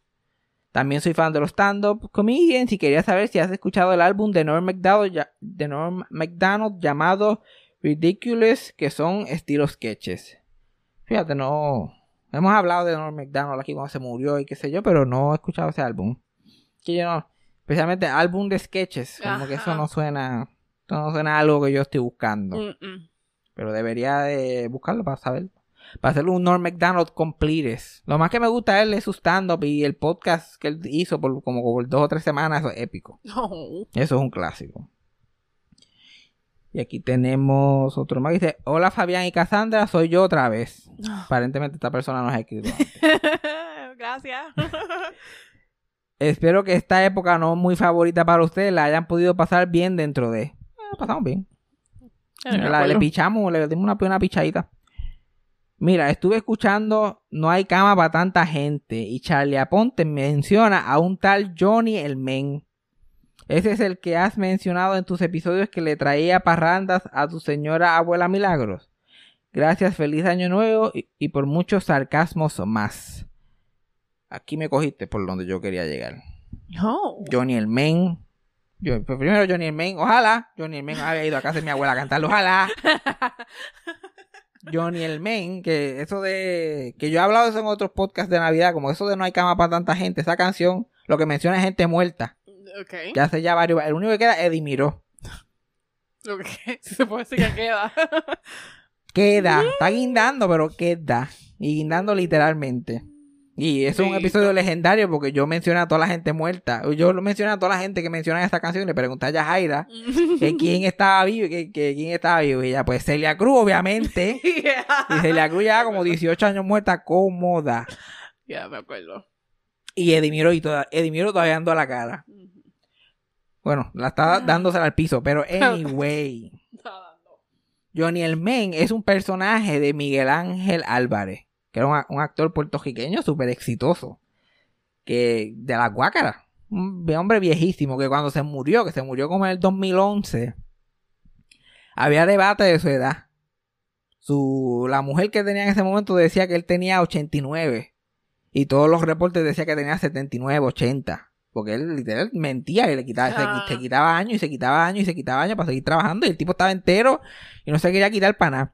También soy fan de los stand-up comedians y quería saber si has escuchado el álbum de Norm MacDonald, de Norm llamado Ridiculous, que son estilos sketches. Fíjate, no. Hemos hablado de Norm MacDonald aquí cuando se murió y qué sé yo, pero no he escuchado ese álbum. Que yo no. Especialmente álbum de sketches. Como que eso no suena. Eso no suena a algo que yo estoy buscando. Pero debería de buscarlo para saber. Para hacerle un Norm MacDonald completes. Lo más que me gusta él es su stand-up y el podcast que él hizo por como por dos o tres semanas. Eso es épico. Eso es un clásico. Y aquí tenemos otro más que dice: Hola Fabián y Cassandra, soy yo otra vez. Aparentemente esta persona nos ha escrito. antes. Gracias. Espero que esta época no muy favorita para ustedes la hayan podido pasar bien dentro de. Eh, pasamos bien. La- le pichamos, le dimos una, una pichadita. Mira, estuve escuchando No hay cama para tanta gente y Charlie Aponte menciona a un tal Johnny el Men. Ese es el que has mencionado en tus episodios que le traía parrandas a tu señora abuela Milagros. Gracias, feliz año nuevo y, y por muchos sarcasmos más. Aquí me cogiste por donde yo quería llegar. No. Johnny el Men. Yo, pues primero Johnny el Men. Ojalá Johnny el Men había ido a casa de mi abuela a cantarlo. Ojalá. Johnny el Men, que eso de. que yo he hablado de eso en otros podcasts de Navidad, como eso de no hay cama para tanta gente, esa canción, lo que menciona es gente muerta. Ok. Que hace ya varios. El único que queda es Eddie Miró. Ok. Si se puede decir que queda. Queda, está guindando, pero queda. Y guindando literalmente. Y es un episodio legendario porque yo mencioné a toda la gente muerta. Yo lo mencioné a toda la gente que menciona esta canción y le pregunté a Yajaira que quién estaba vivo, que, que quién estaba vivo. Y ella, pues Celia Cruz, obviamente. yeah. Y Celia Cruz ya como 18 años muerta, cómoda. Ya me acuerdo. Y Edimiro, y toda, Edimiro todavía dando a la cara. Bueno, la está dándosela al piso, pero anyway. Estaba. Johnny el Men es un personaje de Miguel Ángel Álvarez, que era un, actor puertorriqueño súper exitoso, que de la Guácara, un hombre viejísimo, que cuando se murió, que se murió como en el 2011, había debate de su edad. Su, la mujer que tenía en ese momento decía que él tenía 89 y todos los reportes decían que tenía 79, 80. Porque él literal mentía y le quitaba, se Ah. se, quitaba años y se quitaba años y se quitaba años para seguir trabajando y el tipo estaba entero y no se quería quitar para nada.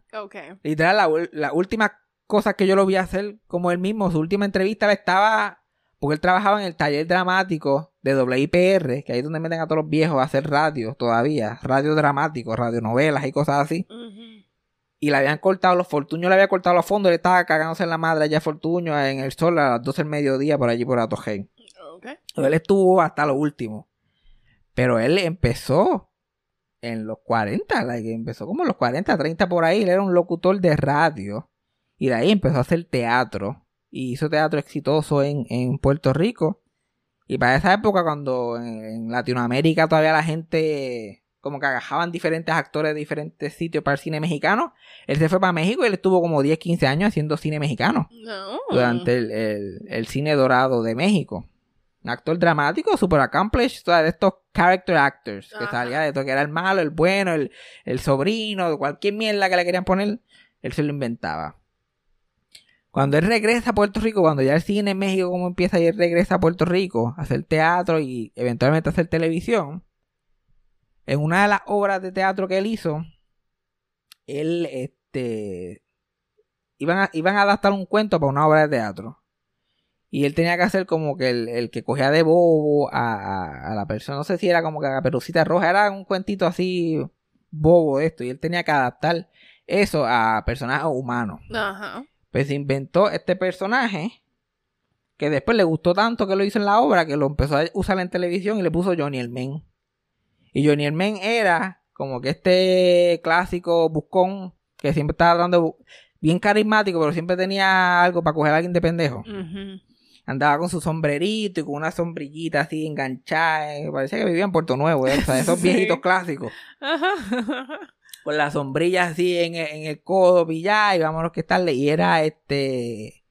Literal, la última cosa que yo lo vi hacer como él mismo, su última entrevista la estaba, porque él trabajaba en el taller dramático de WIPR, que ahí es donde meten a todos los viejos a hacer radio todavía, radio dramático, radionovelas y cosas así. Y le habían cortado los Fortuño, le había cortado los fondos, él estaba cagándose en la madre allá Fortuño en el sol a las 12 del mediodía por allí por Atogen. Ok. Él estuvo hasta lo último. Pero él empezó en los 40, like, empezó como en los 40, 30 por ahí. Él era un locutor de radio. Y de ahí empezó a hacer teatro. Y hizo teatro exitoso en, en Puerto Rico. Y para esa época, cuando en, en Latinoamérica todavía la gente como que agajaban diferentes actores de diferentes sitios para el cine mexicano, él se fue para México y él estuvo como 10, 15 años haciendo cine mexicano No. durante el, el- el cine dorado de México. Un actor dramático, super accomplished, o sea, de estos character actors, que Ajá. salía de todo, que era el malo, el bueno, el, el sobrino, cualquier mierda que le querían poner, él se lo inventaba. Cuando él regresa a Puerto Rico, cuando ya el cine en México como empieza y él regresa a Puerto Rico a hacer teatro y eventualmente a hacer televisión, en una de las obras de teatro que él hizo, él, este, iban a, iban a adaptar un cuento para una obra de teatro. Y él tenía que hacer como que el, el que cogía de bobo a, a- la persona. No sé si era como que la perucita roja. Era un cuentito así bobo esto. Y él tenía que adaptar eso a personajes humanos. Ajá. Pues se inventó este personaje. Que después le gustó tanto que lo hizo en la obra. Que lo empezó a usar en televisión. Y le puso Johnny el Men. Y Johnny el Men era como que este clásico buscón. Que siempre estaba dando... Bien carismático, pero siempre tenía algo para coger a alguien de pendejo. Andaba con su sombrerito y con una sombrillita así enganchada. eh, Parecía que vivía en Puerto Nuevo, ¿eh? o sea, esos Sí. viejitos clásicos. Ajá. Con la sombrilla así en, el- en el codo, pillada, y vámonos que estarle. Y era este.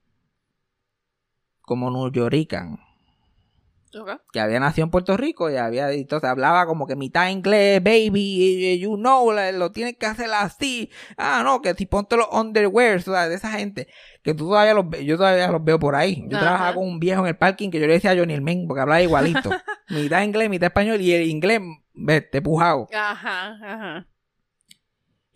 Como New Yorican. Que había nacido en Puerto Rico y había. Entonces hablaba como que mitad inglés, baby, you know, lo tienes que hacer así. Ah, no, que si ponte los underwear, o sea, de esa gente. Que tú todavía los ve- yo todavía los veo por ahí. Yo Ajá. trabajaba con un viejo en el parking que yo le decía a Johnny el Men, porque hablaba igualito. mitad inglés, mitad español, y el inglés, vete, pujado. Ajá. Ajá.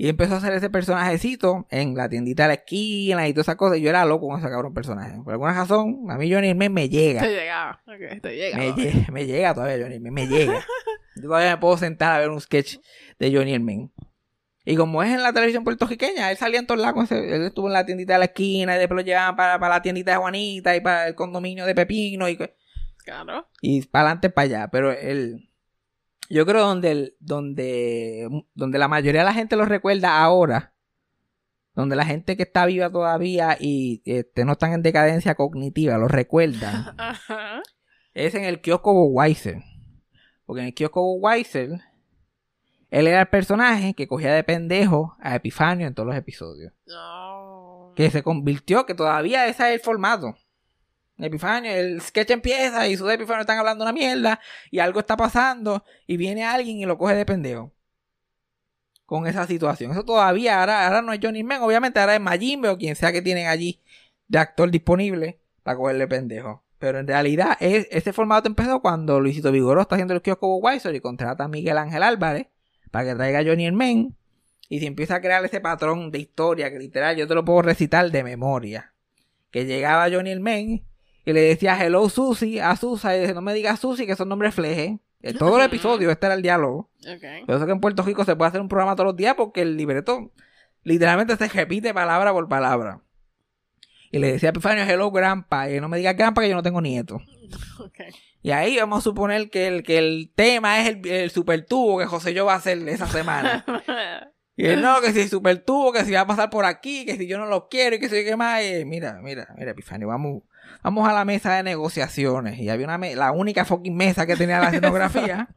Y empezó a hacer ese personajecito en la tiendita de la esquina y todas esas cosas. Y yo era loco con ese cabrón personaje. Por alguna razón, a mí Johnny Men me llega. Te llegaba. Ok, te llegaba. Me, lle- me llega todavía Johnny me llega. Yo todavía me puedo sentar a ver un sketch de Johnny el Men. Y como es en la televisión puertorriqueña, él salía en todos lados. Él estuvo en la tiendita de la esquina y después lo llevaban para, para la tiendita de Juanita y para el condominio de Pepino y, Claro. y para adelante para allá. Pero él, yo creo donde, el- donde, donde la mayoría de la gente lo recuerda ahora, donde la gente que está viva todavía y este, no están en decadencia cognitiva lo recuerdan, Ajá. es en el kiosco Weiser. Porque en el kiosco Weiser, él era el personaje que cogía de pendejo a Epifanio en todos los episodios. No. Que se convirtió, que todavía ese es el formato. Epifanio, el sketch empieza y sus Epifanio están hablando una mierda y algo está pasando y viene alguien y lo coge de pendejo. Con esa situación. Eso todavía, ahora, ahora no es Johnny Man, obviamente ahora es Majimbe o quien sea que tienen allí de actor disponible para cogerle pendejo. Pero en realidad es, ese formato empezó cuando Luisito Vigoró está haciendo el kiosco Weiser y contrata a Miguel Ángel Álvarez para que traiga a Johnny Men. Y si empieza a crear ese patrón de historia que literal yo te lo puedo recitar de memoria. Que llegaba Johnny Men y le decía hello Susie a Susa y dice no me digas Susie que son nombres fleje. En todo el episodio este era el diálogo. Ok. Por eso que en Puerto Rico se puede hacer un programa todos los días porque el libreto literalmente se repite palabra por palabra. Y le decía a Epifanio, hello grandpa, y no me digas grandpa que yo no tengo nieto. Ok. Y ahí vamos a suponer que el, que el tema es el, el super tubo que José yo va a hacer esa semana. Y él, no, que si super tubo, que si va a pasar por aquí, que si yo no lo quiero y que si qué más. Y, mira, mira, mira, Epifanio, vamos, vamos a la mesa de negociaciones. Y había una me- la única fucking mesa que tenía la escenografía.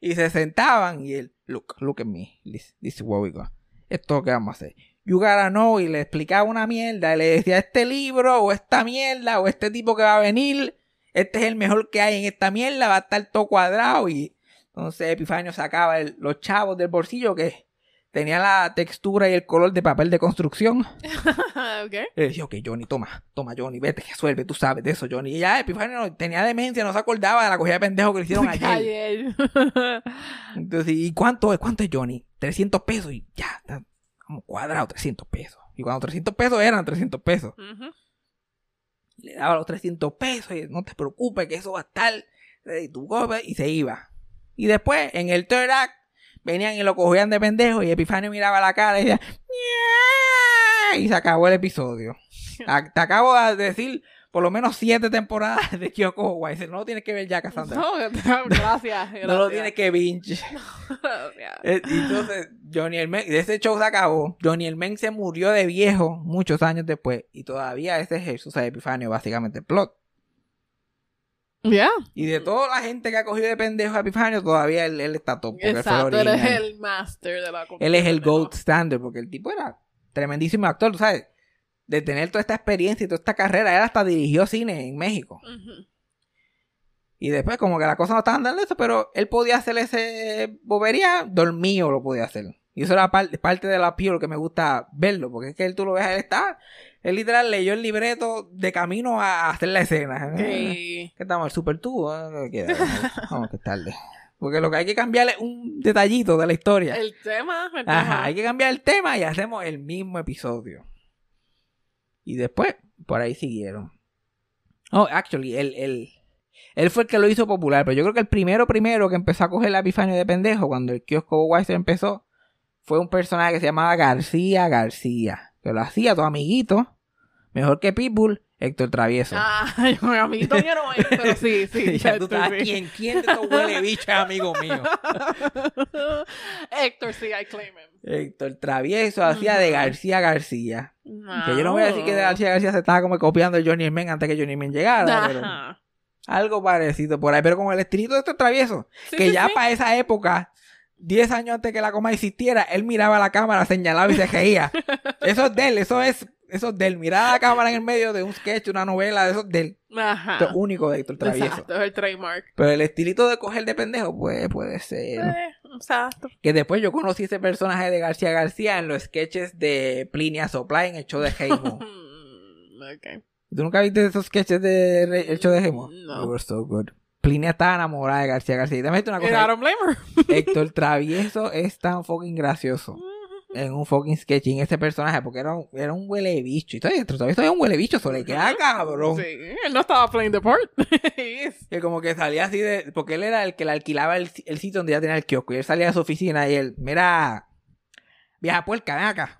y se sentaban y él, look, look at me. This, this is what we got. Esto que vamos a hacer. You gotta know. Y le explicaba una mierda. Y le decía, este libro, o esta mierda, o este tipo que va a venir. Este es el mejor que hay en esta mierda. Va a estar todo cuadrado. Y entonces Epifanio sacaba el- los chavos del bolsillo que tenía la textura y el color de papel de construcción. ok. Le decía, ok, Johnny, toma, toma, Johnny, vete, resuelve, tú sabes de eso, Johnny. Y ya Epifanio no- tenía demencia, no se acordaba de la cogida de pendejo que le hicieron ayer. Ayer. Entonces, ¿y cuánto es? ¿Cuánto es Johnny? 300 pesos y ya, está como cuadrado, 300 pesos. Y cuando 300 pesos eran 300 pesos. Le daba los 300 pesos y no te preocupes que eso va a estar. Y y se iba. Y después, en el third act, venían y lo cogían de pendejo y Epifanio miraba la cara y decía, y se acabó el episodio. Te acabo de decir por lo menos siete temporadas de Kyoko Wise. No lo tienes que ver ya, Cassandra. No, gracias. gracias. No lo tienes que binge. Gracias. Eh, Entonces, Johnny el Men, de ese show se acabó. Johnny el Men se murió de viejo muchos años después. Y todavía ese es Jesús de Epifanio, básicamente plot. Ya. Y de toda la gente que ha cogido de pendejo a Epifanio, todavía él, él está top. Porque él fue el Exacto, master de la Él es el gold standard, porque el tipo era tremendísimo actor, tú sabes. De tener toda esta experiencia y toda esta carrera, él hasta dirigió cine en México. Y después, como que la cosa no estaba dando eso, pero él podía hacer ese bobería, dormido lo podía hacer. Y eso era par- parte de la appeal que me gusta verlo, porque es que él tú lo ves, él está, él literal leyó el libreto de camino a hacer la escena. Sí. ¿Qué estamos? El super tubo. Vamos, que tarde. Porque lo que hay que cambiar es un detallito de la historia. El tema, el Ajá, hay que cambiar el tema y hacemos el mismo episodio. Y después, por ahí siguieron. Oh, actually, él, él, él fue el que lo hizo popular, pero yo creo que el primero, primero que empezó a coger la epifanio de pendejo, cuando el kiosco Weiser empezó, fue un personaje que se llamaba García García, que lo hacía tu amiguito, mejor que Pitbull, Héctor Travieso. Ah, yo, amiguito mío no es, pero sí, sí. ya tú Héctor, quién, quién de estos huele bicho es amigo mío. Héctor, sí, I claim him. Héctor Travieso hacía de García García. No. Que yo no voy a decir que de García García se estaba como copiando el Johnny Men antes que Johnny Men llegara, pero algo parecido por ahí, pero con el estilito de estos traviesos, Sí, que sí, ya sí. para esa época, 10 años antes que la coma existiera, él miraba la cámara, señalaba y se reía. Eso es de él, eso es, eso es de él. Mirar la cámara en el medio de un sketch, una novela, eso es de él. Ajá. Esto es único de Héctor Travieso. Exacto, es el trademark. Pero el estilito de coger de pendejo, pues puede ser. Eh, exacto. Que después yo conocí ese personaje de García García en los sketches de Plinia Supply en el show de Heimo. Mm, ok. ¿Tú nunca viste esos sketches de el show de Heimo? No. They were so good. Plinia estaba enamorada de García García. Y te meto una cosa. Héctor Travieso es tan fucking gracioso en un fucking sketch en ese personaje porque era un, era un huele bicho. Y todavía Travieso es un huele bicho, eso le queda cabrón. Sí, él no estaba playing the part. Que como que salía así de. Porque él era el que le alquilaba el, el sitio donde ya tenía el kiosco. Y él salía de su oficina y él, mira, vieja puerca, ven acá.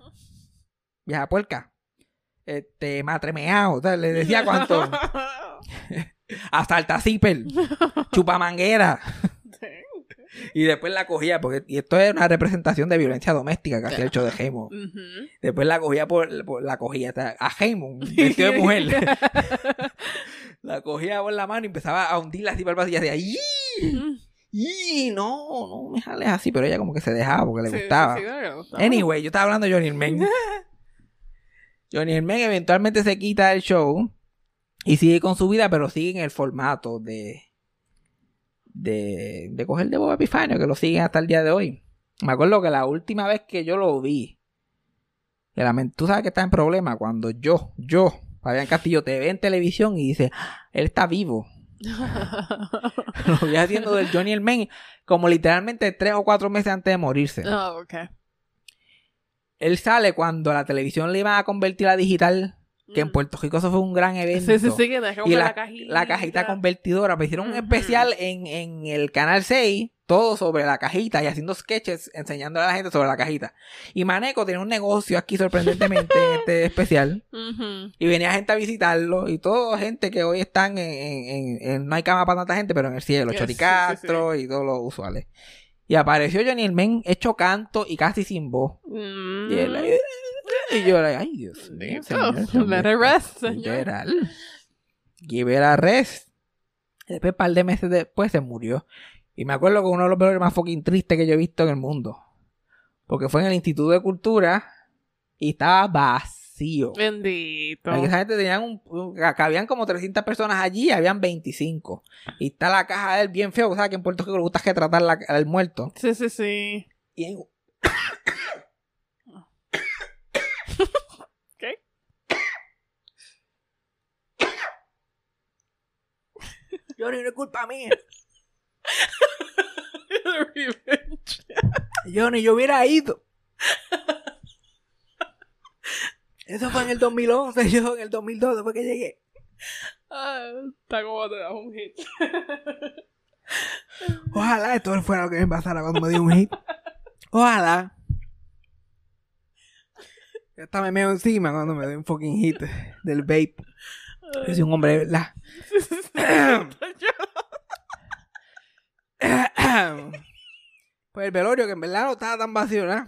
Vieja puerca. Este, matremeado. O sea, le decía cuánto. Hasta el zipper. Chupamanguera. Y después la cogía, porque y esto es una representación de violencia doméstica que hacía el show de Hemo. Ujú. Después la cogía por, por- la cogía hasta- a Hemo, vestido de mujer. la cogía por la mano y empezaba a hundirla así para el y hacía "Ii, ii, no, no me jales así, pero ella como que se dejaba porque le Sí, gustaba. sí, sí, le gustaba. Anyway, yo estaba hablando de Johnny Men. Johnny Men eventualmente se quita del show y sigue con su vida, pero sigue en el formato de de, de coger de Bob Epifanio, que lo siguen hasta el día de hoy. Me acuerdo que la última vez que yo lo vi, que la tú sabes que está en problema cuando yo, yo, Fabián Castillo, te ve en televisión y dice, "Ah, él está vivo. lo vi haciendo del Johnny el Men como literalmente tres o cuatro meses antes de morirse. Oh, ok. él sale cuando la televisión le iban a convertir a digital, que en Mm. Puerto Rico eso fue un gran evento. Sí, sí, sí, que Y la, la cajita. la cajita convertidora, pues hicieron un especial en, en el canal 6, todo sobre la cajita y haciendo sketches enseñando a la gente sobre la cajita. Y Maneco tiene un negocio aquí sorprendentemente en este especial. Y venía gente a visitarlo y todo gente que hoy están en, en- en- no hay cama para tanta gente, pero en el cielo, Sí, Chori sí, Castro y todos los usuales. Y apareció Johnny Men hecho canto y casi sin voz. Mm. Y, él ahí- y yo, ay Dios mío, Let it rest, señor. literal. Give it a rest. Y Después, un par de meses después, se murió. Y me acuerdo que uno de los velorios más fucking tristes que yo he visto en el mundo. Porque fue en el Instituto de Cultura y estaba vacío. Bendito. Porque esa gente tenían un, un- cabían como 300 personas allí, habían 25. Y está la caja de él bien feo, ¿sabes? Que en Puerto Rico le gusta que tratar la- al muerto. Sí, sí, sí. Y en- ¿Qué? Johnny, no es culpa mía. Johnny, yo hubiera ido. Eso fue en el 2011, yo en el 2012 fue que llegué. Ah, está como te das un hit. Ojalá esto fuera lo que me pasara cuando me dio un hit. Ojalá. Yo hasta me meo encima cuando me doy un fucking hit del vape. Yo soy un hombre de verdad. Pues el velorio, que en verdad no estaba tan vacío, ¿no?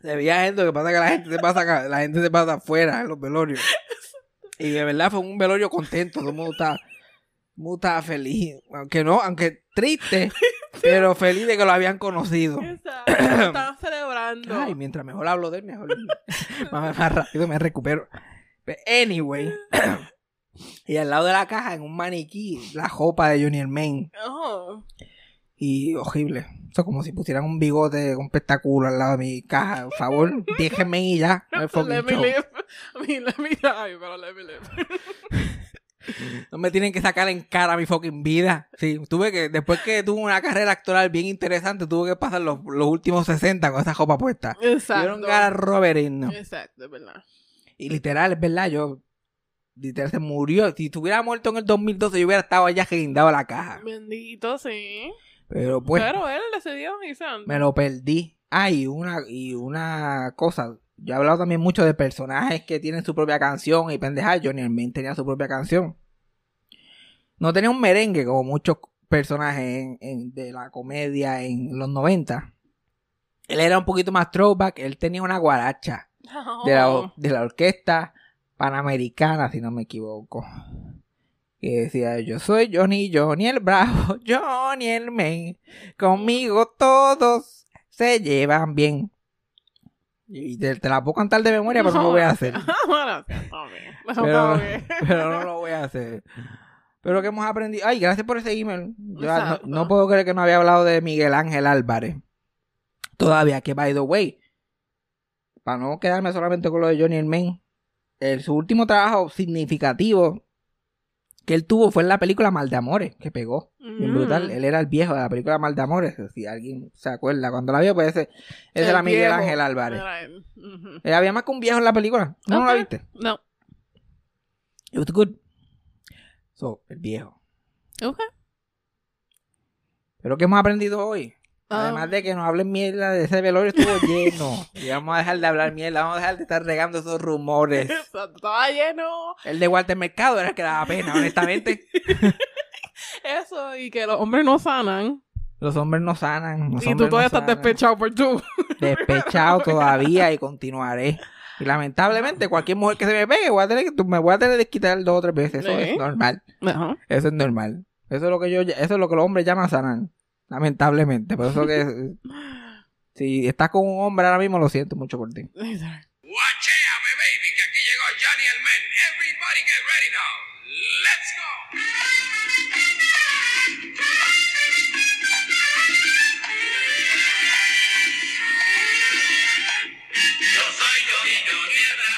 Se veía gente, lo que pasa que la gente se pasa acá, la gente se pasa afuera en los velorios. Y de verdad fue un velorio contento, todo el mundo estaba, todo el mundo estaba feliz. Aunque no, aunque triste, pero feliz de que lo habían conocido. Exacto. Estaban celebrando. Ay, mientras mejor hablo de él, mejor más, más rápido me recupero. But anyway. y al lado de la caja, en un maniquí, la jopa de Johnny Hermain. Oh. Y horrible. Eso como si pusieran un bigote con espectáculo al lado de mi caja. Por favor, déjenme y ya. No, hay fucking let me live. I mean, let me die, pero let me live. No me tienen que sacar en cara mi fucking vida. Sí, tuve que, después que tuve una carrera actoral bien interesante, tuve que pasar los, los últimos 60 con esa jopa puesta. Exacto. Dieron cara a. Exacto, es verdad. Y literal, es verdad, yo. Literal se murió. Si estuviera muerto en el 2012, yo hubiera estado allá guindado la caja. Bendito, sí. Pero pues, Pero él decidió irse antes. me lo perdí. Ah, y una, y una cosa. Yo he hablado también mucho de personajes que tienen su propia canción y pendejadas. Johnny Hermain tenía su propia canción. No tenía un merengue como muchos personajes en- en- de la comedia en los 90. Él era un poquito más throwback. Él tenía una guaracha. de la, de la orquesta panamericana, si no me equivoco. Que decía, yo soy Johnny, Johnny el Bravo, Johnny el Men. Conmigo todos se llevan bien. Y te, te la puedo cantar de memoria, pero no lo voy a hacer. bueno, Pero, no lo voy a hacer. Pero que hemos aprendido. Ay, gracias por ese email. Yo no, puedo creer que no había hablado de Miguel Ángel Álvarez. Todavía, que by the way, para no quedarme solamente con lo de Johnny el Men, el- su último trabajo significativo que él tuvo fue en la película Mal de Amores, que pegó. Bien Mm. brutal. Él era el viejo de la película Mal de Amores. Si alguien se acuerda, cuando la vio, pues ese, ese era Miguel. Ángel Álvarez. Él. Eh, había más que un viejo en la película. ¿No, no la viste? No. It was good. So, el viejo. Ok. Pero ¿qué hemos aprendido hoy? Ah. Además de que nos hablen mierda de ese velorio estuvo lleno. y vamos a dejar de hablar mierda, vamos a dejar de estar regando esos rumores. Estaba lleno. El de Walter Mercado era el que daba pena, honestamente. Eso, y que los hombres no sanan. Los hombres no sanan. los y tú todavía no estás sanan. despechado por tú. Despechado todavía y continuaré. Y lamentablemente, cualquier mujer que se me pegue, voy a tener que, me voy a tener que quitar dos o tres veces. Eso ¿Eh? es normal. Ajá. Eso es normal. Eso es lo que yo, eso es lo que los hombres llaman sanar. Lamentablemente. Por eso que si estás con un hombre ahora mismo, lo siento mucho por ti. My baby, que aquí llegó Johnny el Men. Everybody get ready now. Let's go. Yo soy Johnny, Johnny el